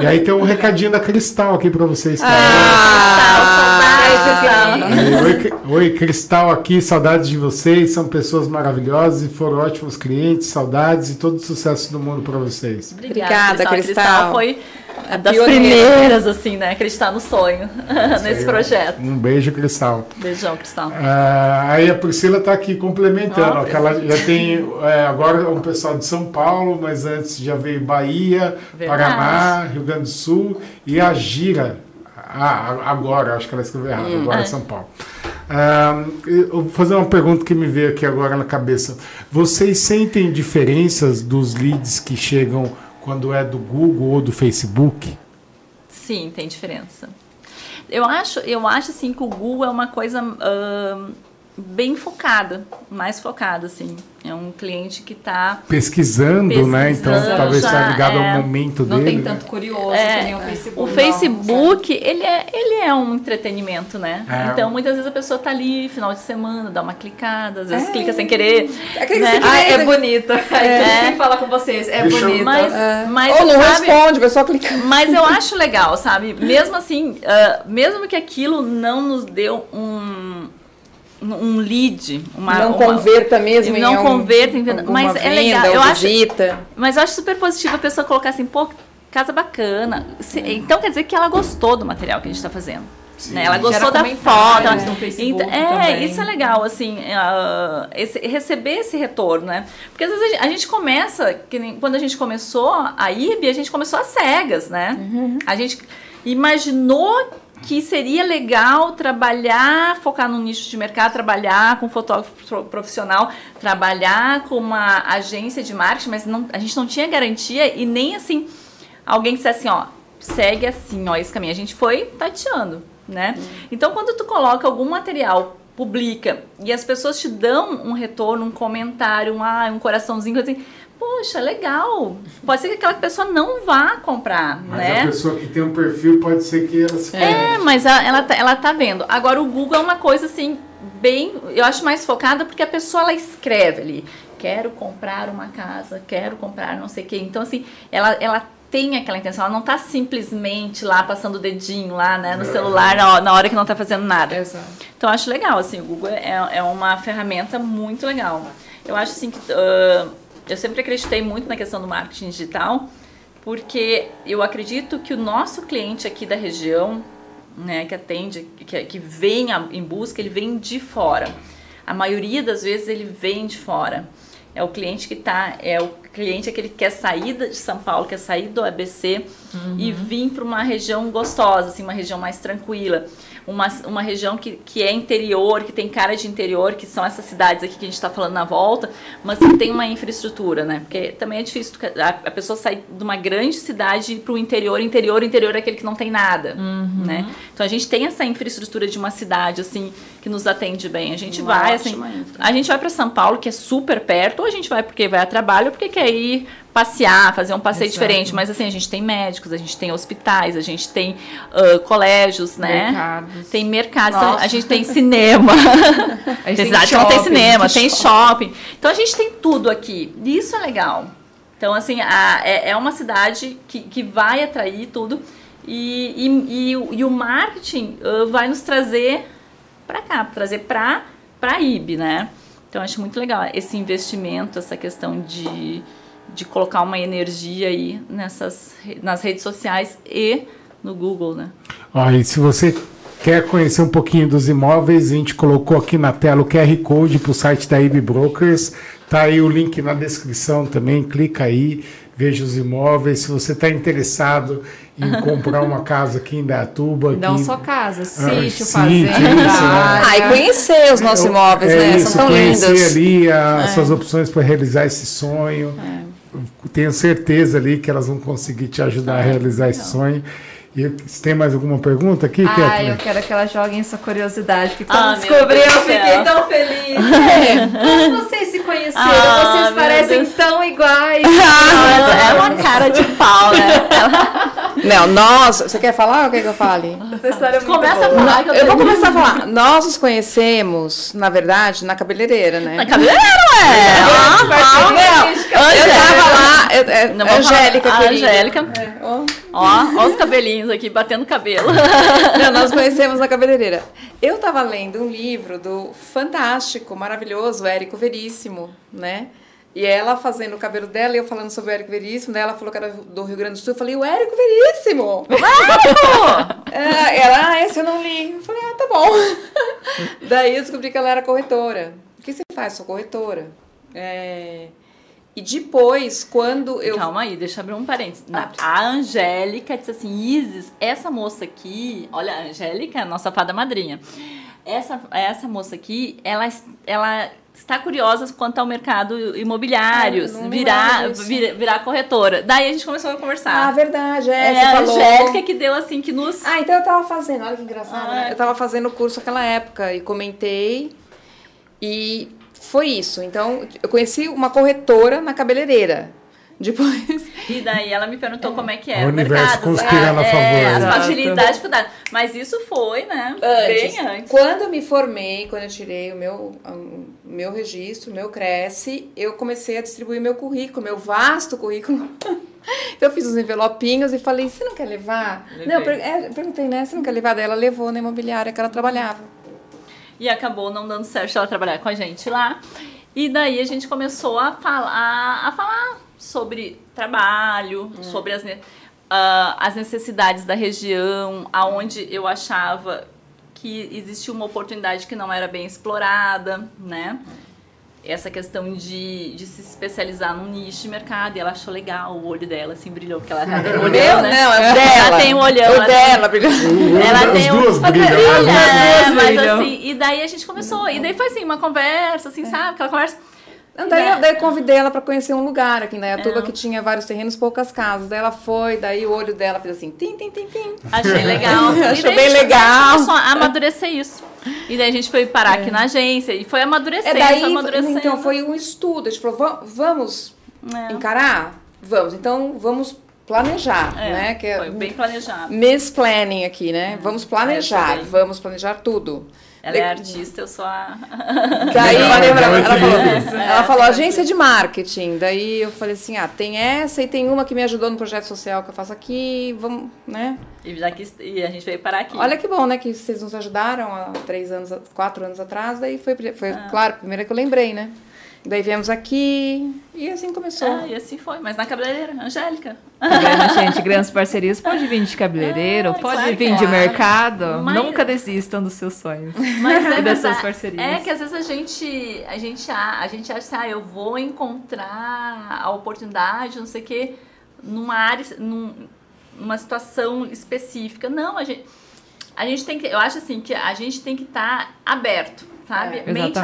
E aí tem um recadinho da Cristal aqui para vocês. Ah, Oi, oi, Cristal aqui, saudades de vocês, são pessoas maravilhosas e foram ótimos clientes, saudades e todo o sucesso do mundo para vocês. Obrigada, Cristal. Cristal. Cristal foi a das primeiras, assim, né? Acreditar no sonho nesse projeto. Um beijo, Cristal. Beijão, Cristal. Ah, aí a Priscila está aqui complementando. Oh, ela já tem é, agora um pessoal de São Paulo, mas antes já veio Bahia, Verdade. Paraná, Rio Grande do Sul e a Gira. Ah, agora, acho que ela escreveu errado, hum, agora é. São Paulo. Ah, eu vou fazer uma pergunta que me veio aqui agora na cabeça. Vocês sentem diferenças dos leads que chegam quando é do Google ou do Facebook? Sim, tem diferença. Eu acho, eu acho assim que o Google é uma coisa uh, bem focada, mais focada, assim. É um cliente que está pesquisando, pesquisando, né? Então talvez está ligado é, ao momento não dele. Não tem tanto curioso é, que nem o Facebook. O Facebook, ele é, ele é um entretenimento, né? É. Então muitas vezes a pessoa tá ali, final de semana, dá uma clicada, às vezes é. clica sem querer. É, clica né? sem querer. Ah, é bonito. É. Quem fala com vocês, é Deixa bonito. Mas, mas, Ou não sabe, responde, vai só clicar. Mas eu acho legal, sabe? Mesmo assim, uh, mesmo que aquilo não nos deu um um lead, uma não uma, converta mesmo, não em converta, em, mas é legal. Eu acho, visita. mas eu acho super positivo a pessoa colocar assim, pô, casa bacana. Então quer dizer que ela gostou do material que a gente está fazendo. né? Ela gostou da foto. Né? No Facebook então, é, também. isso é legal, assim, uh, esse, receber esse retorno, né? Porque às vezes a gente, a gente começa, nem, quando a gente começou a IB, a gente começou às cegas, né? Uhum. A gente imaginou que seria legal trabalhar, focar no nicho de mercado, trabalhar com fotógrafo profissional, trabalhar com uma agência de marketing, mas não, a gente não tinha garantia e nem assim alguém dissesse assim, ó, segue assim, ó, esse caminho. A gente foi tateando, né? Uhum. Então, quando tu coloca algum material publica e as pessoas te dão um retorno, um comentário, um, ah, um coraçãozinho assim, poxa, legal. Pode ser que aquela pessoa não vá comprar, mas né? a pessoa que tem um perfil pode ser que ela se É, mas ela, ela, tá, ela tá vendo. Agora o Google é uma coisa assim, bem, eu acho mais focada porque a pessoa ela escreve ali, quero comprar uma casa, quero comprar não sei o quê. Então assim, ela, ela tem aquela intenção, ela não está simplesmente lá passando o dedinho lá, né, no é. celular na, na hora que não está fazendo nada. Exato. Então eu acho legal, assim, o Google é, é uma ferramenta muito legal. Eu acho assim que uh, eu sempre acreditei muito na questão do marketing digital, porque eu acredito que o nosso cliente aqui da região, né, que atende, que, que vem em busca, ele vem de fora. A maioria das vezes ele vem de fora. É o cliente que está, é o cliente aquele que quer sair de São Paulo, quer sair do ABC uhum. e vir para uma região gostosa, assim, uma região mais tranquila uma, uma região que, que é interior, que tem cara de interior, que são essas cidades aqui que a gente está falando na volta, mas que tem uma infraestrutura, né? Porque também é difícil a, a pessoa sair de uma grande cidade para o interior, interior, interior é aquele que não tem nada, uhum. né? Então a gente tem essa infraestrutura de uma cidade, assim, que nos atende bem. A gente Uma vai, assim, a gente vai para São Paulo, que é super perto, ou a gente vai porque vai a trabalho, ou porque quer ir passear, fazer um passeio Exato. diferente. Mas assim, a gente tem médicos, a gente tem hospitais, a gente tem uh, colégios, né? Mercados. Tem mercados, então, a gente tem cinema. a gente tem shopping, não tem cinema, tem shopping. shopping. Então a gente tem tudo aqui. E isso é legal. Então, assim, a, é, é uma cidade que, que vai atrair tudo. E, e, e, e o marketing uh, vai nos trazer para cá, trazer para a IB, né? Então, acho muito legal esse investimento, essa questão de de colocar uma energia aí nessas nas redes sociais e no Google, né? Ó, e se você quer conhecer um pouquinho dos imóveis, a gente colocou aqui na tela o QR Code para o site da IB Brokers. Tá aí o link na descrição também, clica aí, veja os imóveis. Se você está interessado em comprar uma casa aqui em Datuba. Não aqui, só casa, sítio, ah, fazenda. Isso, né? Ah, e conhecer os nossos imóveis, é né? Isso, São tão conhecer lindos. ali as é. suas opções para realizar esse sonho. É tenho certeza ali que elas vão conseguir te ajudar a realizar esse sonho. E se tem mais alguma pergunta aqui, Ah, eu quero que ela jogue essa curiosidade, que quando ah, descobriu eu fiquei tão feliz. É. Como vocês se conheceram? Ah, vocês parecem Deus. tão iguais. Ah, é uma cara de pau, né? Não, nós... Você quer falar ou quer que eu fale? Essa história é muito Começa boa. a falar. Eu, eu vou começar a falar. Nós nos conhecemos, na verdade, na cabeleireira, né? Na cabeleireira, ué! Ah, ah, eu tava lá... Eu, é, Não, Angélica, falar, Angélica. É. Ó, ó os cabelinhos aqui, batendo cabelo. Não, nós conhecemos na cabeleireira. Eu tava lendo um livro do fantástico, maravilhoso, Érico Veríssimo, né? E ela fazendo o cabelo dela e eu falando sobre o Érico Veríssimo. Daí ela falou que era do Rio Grande do Sul. Eu falei, o Érico Veríssimo! Érico! é, ela, ah, esse eu não li. Eu falei, ah, tá bom. Daí eu descobri que ela era corretora. O que você faz? Sou corretora. É... E depois, quando eu. Calma aí, deixa eu abrir um parênteses. Ah, a Angélica disse assim: Isis, essa moça aqui. Olha, a Angélica, nossa fada madrinha. Essa, essa moça aqui, ela, ela está curiosa quanto ao mercado imobiliário, ah, virar, virar, virar corretora. Daí a gente começou a conversar. Ah, verdade, é. É a Angélica que deu assim, que nos. Ah, então eu tava fazendo, olha que engraçado, né? ah, né? Eu tava fazendo o curso naquela época e comentei. E foi isso. Então, eu conheci uma corretora na cabeleireira. Depois. E daí ela me perguntou como é que é O o, universo mercado. conspirando a é, favor, As né? facilidades, dificuldades. Mas isso foi, né? Antes. Bem antes. Quando eu me formei, quando eu tirei o meu, o meu registro, o meu Cresce, eu comecei a distribuir meu currículo, meu vasto currículo. Então eu fiz os envelopinhos e falei, você não quer levar? Levei. Não, é, eu perguntei, né? Você não quer levar? Daí ela levou na imobiliária que ela trabalhava. E acabou não dando certo ela trabalhar com a gente lá. E daí a gente começou a falar, a falar sobre trabalho, sobre as, ah, as necessidades da região, aonde eu achava que existia uma oportunidade que não era bem explorada, né? Essa questão de, de se especializar num nicho de mercado, e ela achou legal, o olho dela assim brilhou, porque ela tem um O olhão, meu né? não, é o Ela dela. tem um olhão, O ela tem- dela, brilhou. Ela tem um- duas brilham. Brilha, as duas- é, mas brilham. assim, e daí a gente começou, e daí foi assim, uma conversa, assim, sabe? Aquela conversa. Não, daí, Né? eu, daí eu convidei ela pra conhecer um lugar aqui em Dayatuba É. que tinha vários terrenos, poucas casas. Daí ela foi, daí o olho dela fez assim, tim, tim, tim, tim. Achei legal. Achou daí bem legal. A amadurecer isso. E daí a gente foi parar aqui na agência e foi É amadurecendo, daí, foi amadurecendo. então foi um estudo. A gente falou, "Va- vamos É. encarar? Vamos. Então vamos planejar, É, né? Que é Foi bem planejado. Miss Planning aqui, né? Vamos planejar, É, vamos planejar tudo. Ela é artista, eu sou a. Daí Legal, ela, ela falou. É, ela falou agência de marketing. Daí eu falei assim, ah, tem essa e tem uma que me ajudou no projeto social que eu faço aqui, vamos, né? E, daqui, e a gente veio parar aqui. Olha que bom, né? Que vocês nos ajudaram há três anos, quatro anos atrás. Daí foi, foi Ah. claro, a primeira que eu lembrei, né? Daí viemos aqui e assim começou. Ah, e assim foi, mas na cabeleireira, Angélica. Tá vendo, gente? Grandes parcerias. Pode vir de cabeleireiro, Ah, pode claro, vir de claro. mercado. Mas- Nunca desistam dos seus sonhos. Mas é E das suas verdade. parcerias. É que às vezes a gente, a gente, a, a gente acha assim, ah, eu vou encontrar a oportunidade, não sei o quê, numa área, num, numa situação específica. Não, a gente, a gente tem que, eu acho assim, que a gente tem que estar aberto, sabe? É, Mente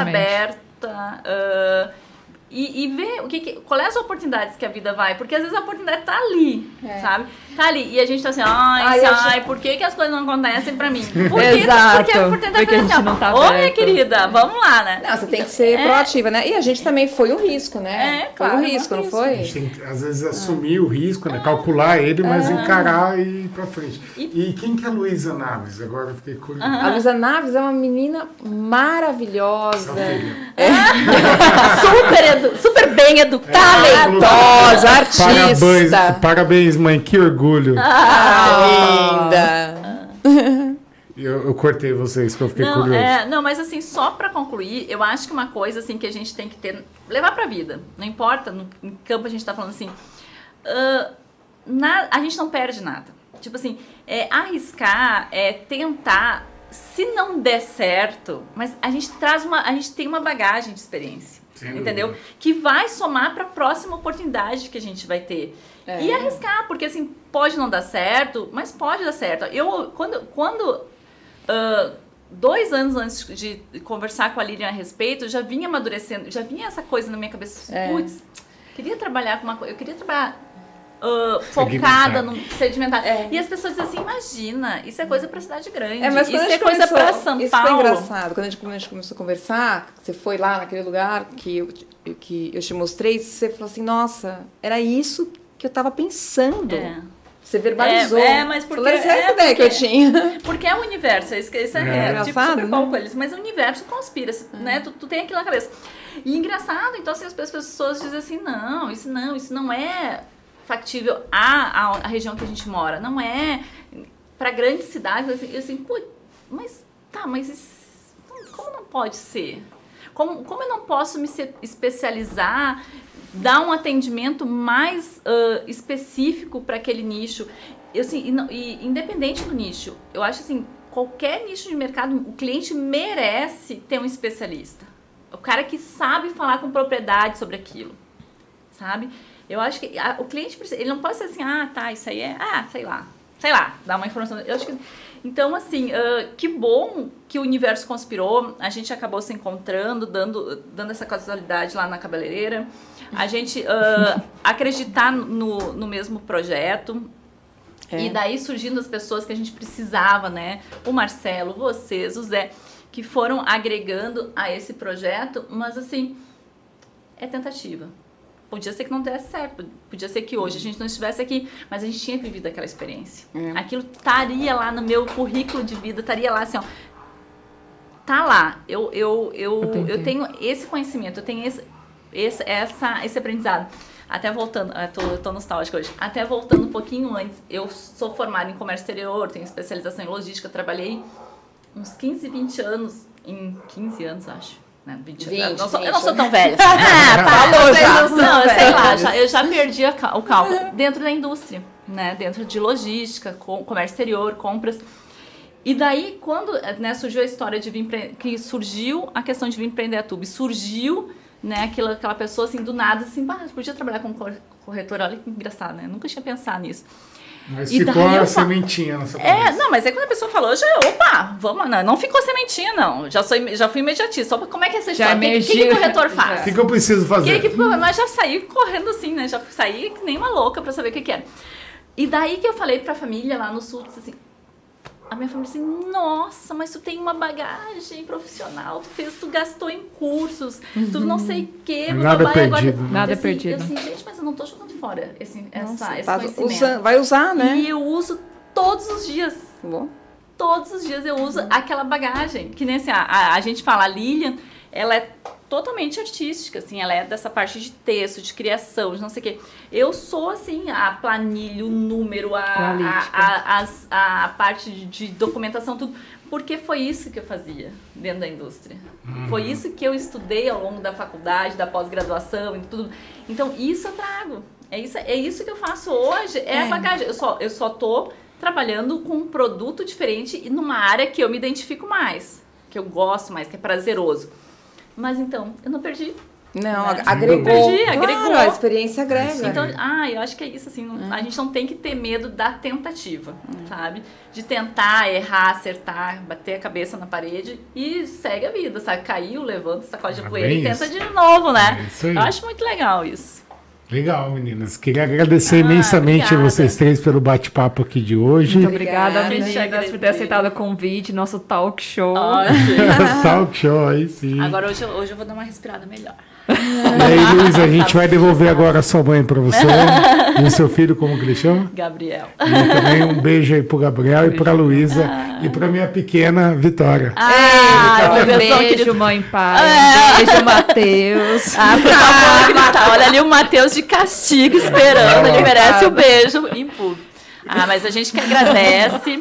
exatamente. aberta. ah, e, e ver o que, que qual é as oportunidades que a vida vai, porque às vezes a oportunidade tá ali, É. sabe? Tá ali e a gente tá assim, ai, Ai, ai, já- por que, que as coisas não acontecem pra mim? Por que, Exato, porque a oportunidade porque a tá gente assim, não tá Ô, minha aberto." querida, vamos lá, né? Não, você tem que ser É. proativa, né? E a gente também foi um risco, né? É, claro, foi um é risco, não risco. A foi? gente tem que, às vezes, assumir o risco, né? Calcular ele, mas encarar e ir pra frente. E, quem que é a Luísa Naves? Agora eu fiquei curioso. A Luísa Naves é uma menina maravilhosa, filha. super, edu- super bem educada. talentosa, Parabéns, artista. parabéns, mãe. Que orgulho. Ah, linda. Eu, eu cortei vocês, que eu fiquei Não, curioso. é, não, mas assim, só pra concluir, eu acho que uma coisa assim que a gente tem que ter, levar pra vida. Não importa, no em campo a gente tá falando assim, ah, na- a gente não perde nada. Tipo assim, é arriscar, é tentar, se não der certo, mas a gente traz uma, a gente tem uma bagagem de experiência. Sem dúvida. entendeu? Que vai somar pra próxima oportunidade que a gente vai ter. É. E arriscar, porque assim, pode não dar certo, mas pode dar certo. Eu, quando, quando ah, dois anos antes de conversar com a Lilian a respeito, eu já vinha amadurecendo, já vinha essa coisa na minha cabeça. É. Putz, queria trabalhar com uma coisa, eu queria trabalhar Segmentar. focada no sedimentar. É. E as pessoas dizem assim, imagina, isso é coisa pra cidade grande, É, mas isso quando a é gente coisa começou, pra São isso Paulo. foi engraçado. Quando a gente, quando a gente começou a conversar, você foi lá naquele lugar que eu, que eu te mostrei, você falou assim, nossa, era isso que eu tava pensando. É. Você verbalizou. É, é, mas porque- essa é é a ideia que eu porque- tinha. Porque é o universo, é isso, isso é, É. é, tipo super né? bom com eles, mas o universo conspira, né? Tu, tu tem aquilo na cabeça. E engraçado, então assim, as pessoas dizem assim, não, isso não, isso não é factível à, à, à região que a gente mora, não é para grandes cidades, assim, eu assim, pô, mas tá, mas isso- como não pode ser? Como, como eu não posso me se- especializar, dar um atendimento mais ah, específico para aquele nicho? Eu, assim, e, e independente do nicho, eu acho assim, qualquer nicho de mercado, o cliente merece ter um especialista. O cara que sabe falar com propriedade sobre aquilo, sabe? Eu acho que a- o cliente precisa, ele não pode ser assim, ah, tá, isso aí é, ah, sei lá, sei lá, dar uma informação. Eu acho que então assim, ah, que bom que o universo conspirou. A gente acabou se encontrando, dando, dando essa casualidade lá na cabeleireira. A gente ah, acreditar no, no mesmo projeto. É. E daí surgindo as pessoas que a gente precisava, né? O Marcelo, vocês, o Zé. que foram agregando a esse projeto, mas assim, é tentativa. Podia ser que não desse certo, podia ser que hoje a gente não estivesse aqui, mas a gente tinha vivido aquela experiência. É. Aquilo estaria lá no meu currículo de vida, estaria lá assim, ó. Tá lá. Eu, eu, eu, Entendi. eu tenho esse conhecimento, eu tenho esse, esse, essa, esse aprendizado. Até voltando, eu tô, eu tô nostálgica hoje. Até voltando um pouquinho antes, eu sou formada em comércio exterior, tenho especialização em logística, trabalhei uns 15, 20 anos, em 15 anos, acho. Né? 20, 20, eu, não sou, eu 20. não sou tão velha. Ah, Falou vocês já. não Não, eu sei lá, já, eu já perdi a o cálculo dentro da indústria, né? Dentro de logística, com, comércio exterior, compras. E daí, quando né, surgiu a história de vir que surgiu a questão de vir empreender a Tube, surgiu né, aquela, aquela pessoa assim, do nada, assim, "Bah, eu podia trabalhar como cor- corretora, olha que engraçado, né? Nunca tinha pensado nisso. Mas E ficou daí a sementinha na sua É, cabeça. não, mas aí quando a pessoa falou, já, opa, vamos, não, não ficou sementinha, não. Já, sou, já fui imediatista. Opa, como é que é essa Já história? O que, que, que o corretor O faz? que, que eu preciso fazer? aí, que, mas já saí correndo assim, né? Já saí que nem uma louca pra saber o que, que era. E daí que eu falei pra família lá no sul, disse assim, a minha família assim, nossa, mas tu tem uma bagagem profissional, tu fez, tu gastou em cursos, tu não sei o quê, Nada agora- perdido, né? Nada é assim, perdido. Eu assim, gente, mas eu não tô jogando fora esse, essa, esse Faz- conhecimento. usa- vai usar, né? E eu uso todos os dias Bom. todos os dias eu uso aquela bagagem. Que nem assim, a, a, a gente fala, a Lilian, ela é totalmente artística, assim, ela é dessa parte de texto, de criação, de não sei o quê. Eu sou, assim, a planilha, o número, a, a, a, a parte de, documentação, tudo. Porque foi isso que eu fazia dentro da indústria. Foi isso que eu estudei ao longo da faculdade, da pós-graduação e tudo. Então, isso eu trago. É isso, é isso que eu faço hoje. É, a bagagem. Eu só, eu só tô trabalhando com um produto diferente e numa área que eu me identifico mais, que eu gosto mais, que é prazeroso. Mas então, eu não perdi. Não, Né? ag- agregou. Perdi, Claro, agregou. a experiência agrega. Então, ah, eu acho que é isso, assim, não- a gente não tem que ter medo da tentativa, sabe? De tentar, errar, acertar, bater a cabeça na parede e segue a vida, sabe? Caiu, levanta, sacode a É poeira e tenta isso. de novo, né? É isso aí. Eu acho muito legal isso. Legal, meninas. Queria agradecer Ah, imensamente obrigada. vocês três pelo bate-papo aqui de hoje. Muito obrigada, Obrigada. meninas, por ter aceitado o convite, nosso talk show. Talk show aí sim. Agora hoje, hoje eu vou dar uma respirada melhor. E aí, Luiz, a gente vai devolver agora a sua mãe pra você e o seu filho, como que ele chama? Gabriel. E também um beijo aí pro Gabriel e pra Luísa e pra minha pequena Vitória. Ah, Um Deus, beijo, querido. mãe e pai. Um beijo, Matheus. Ah, por favor. Olha ali o Matheus de castigo esperando. Ele merece o beijo em público. Ah, mas a gente que agradece.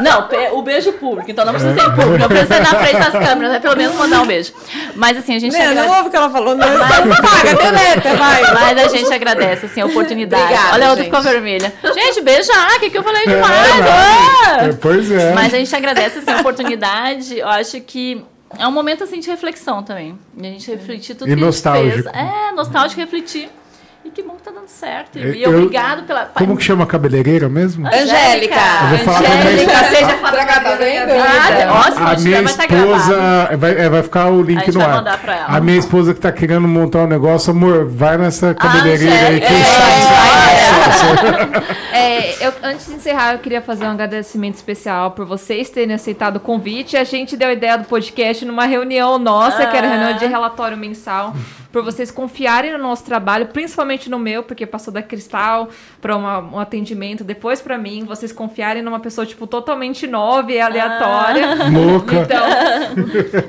Não, o beijo público, então não precisa ser público, não precisa ser na frente das câmeras, é pelo menos mandar um beijo. Mas assim, a gente Né, não agradece. ouve o que ela falou, não. Paga, deleta, vai. Mas a gente agradece, assim, a oportunidade. Obrigada, Olha, a outra ficou vermelha. Gente, beijar, o que, que eu falei demais? É, ah! É, pois é. Mas a gente agradece assim, a oportunidade. Eu acho que é um momento assim de reflexão também. E a gente refletir tudo E que nostálgico. a gente fez. É, nostálgico refletir. Que bom que tá dando certo. E, Eu- obrigado pela. Como que chama a cabeleireira mesmo? Angélica. Angélica, seja tá vendo? Ah, ótimo, A minha esposa. Vai, é, vai ficar o A link gente no vai ar. mandar pra ela. A minha esposa que tá querendo montar um negócio, amor, vai nessa cabeleireira aí, quem é, sabe É, eu, antes de encerrar, eu queria fazer um agradecimento especial por vocês terem aceitado o convite. A gente deu a ideia do podcast numa reunião nossa, que era Ah. reunião de relatório mensal, por vocês confiarem no nosso trabalho, principalmente no meu, porque passou da Cristal para um atendimento, depois para mim, vocês confiarem numa pessoa, tipo, totalmente nova e aleatória. Louca. Então,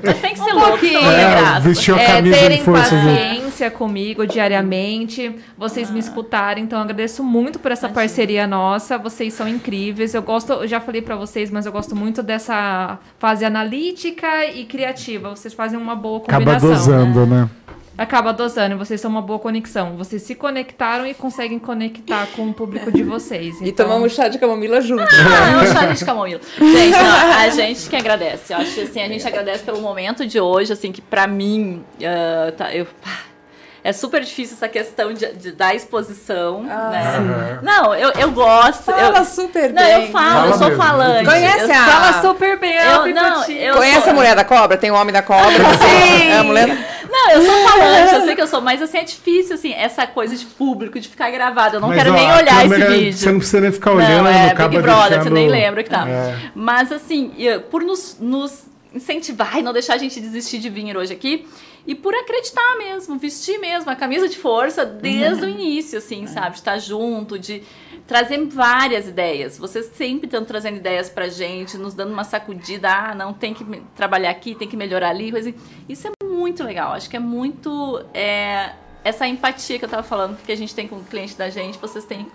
Mas tem que ser louco, não tem É, vestiu a é, camisa de terem força paciência comigo diariamente, vocês me escutarem, então eu agradeço muito por essa parceria nossa, vocês são incríveis. Eu gosto, eu já falei pra vocês, mas eu gosto muito dessa fase analítica e criativa. Vocês fazem uma boa Acaba combinação. dosando, né? Acaba dosando, e vocês são uma boa conexão. Vocês se conectaram e conseguem conectar com o público de vocês. E Então, tomamos chá de camomila junto. Ah, um chá de camomila. Gente, não, a gente que agradece. Eu acho que assim, a gente agradece pelo momento de hoje, assim, que pra mim, ah, tá, eu, é super difícil essa questão de, de- da exposição, né? Aham. Não, eu, eu gosto. Fala eu, super não, bem. eu falo, Fala eu sou mesmo. falante. Conhece eu, a- Fala super bem, eu, não, eu Conhece sou, a mulher da cobra? Tem o homem da cobra. Sim. É a mulher... Não, eu sou falante, eu sei que eu sou, mas assim, é difícil, assim, essa coisa de público, de ficar gravado. Eu não Mas, quero ó, nem olhar esse vídeo. Você não precisa nem ficar olhando, Não, é Big Brother, deixando... você nem lembra que tá. É. Mas assim, eu- por nos, nos incentivar e não deixar a gente desistir de vir hoje aqui. E por acreditar mesmo, vestir mesmo a camisa de força desde o início, assim, sabe? De estar junto, de trazer várias ideias. Vocês sempre estão trazendo ideias pra gente, nos dando uma sacudida. Ah, não, tem que trabalhar aqui, tem que melhorar ali. Isso é muito legal. Acho que é muito. é, essa empatia que eu tava falando, que a gente tem com o cliente da gente, vocês têm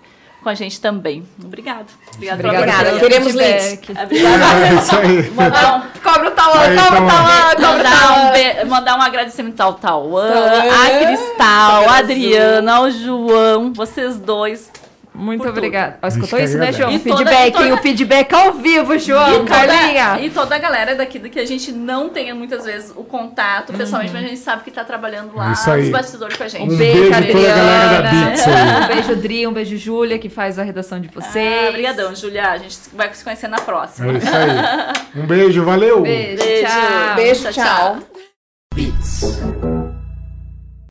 com a gente também. Obrigado. Obrigada pela Obrigada. Queremos feedback. Obrigada. É isso aí. Mandar um, Cobra o cobra o. Tauã, cobra o um be- mandar um agradecimento ao Tauã. a Cristal, a Adriana, ao João, vocês dois. Muito obrigada. Ó, escutou isso, né. João? E toda- feedback, e toda- hein? O feedback ao vivo, João, e, Carlinha. toda, e toda a galera daqui do que a gente não tenha muitas vezes o contato pessoalmente, mas a gente sabe que tá trabalhando lá Isso aí. nos bastidores com a gente. Um beijo, beijo, toda Adriana. Um beijo, Dri, um beijo, Júlia, que faz a redação de vocês. Ah, Obrigadão, Julia. A gente vai se conhecer na próxima. É isso aí. Um beijo, valeu! Beijo, Beijo. tchau. Beijo, Tchau, tchau. tchau.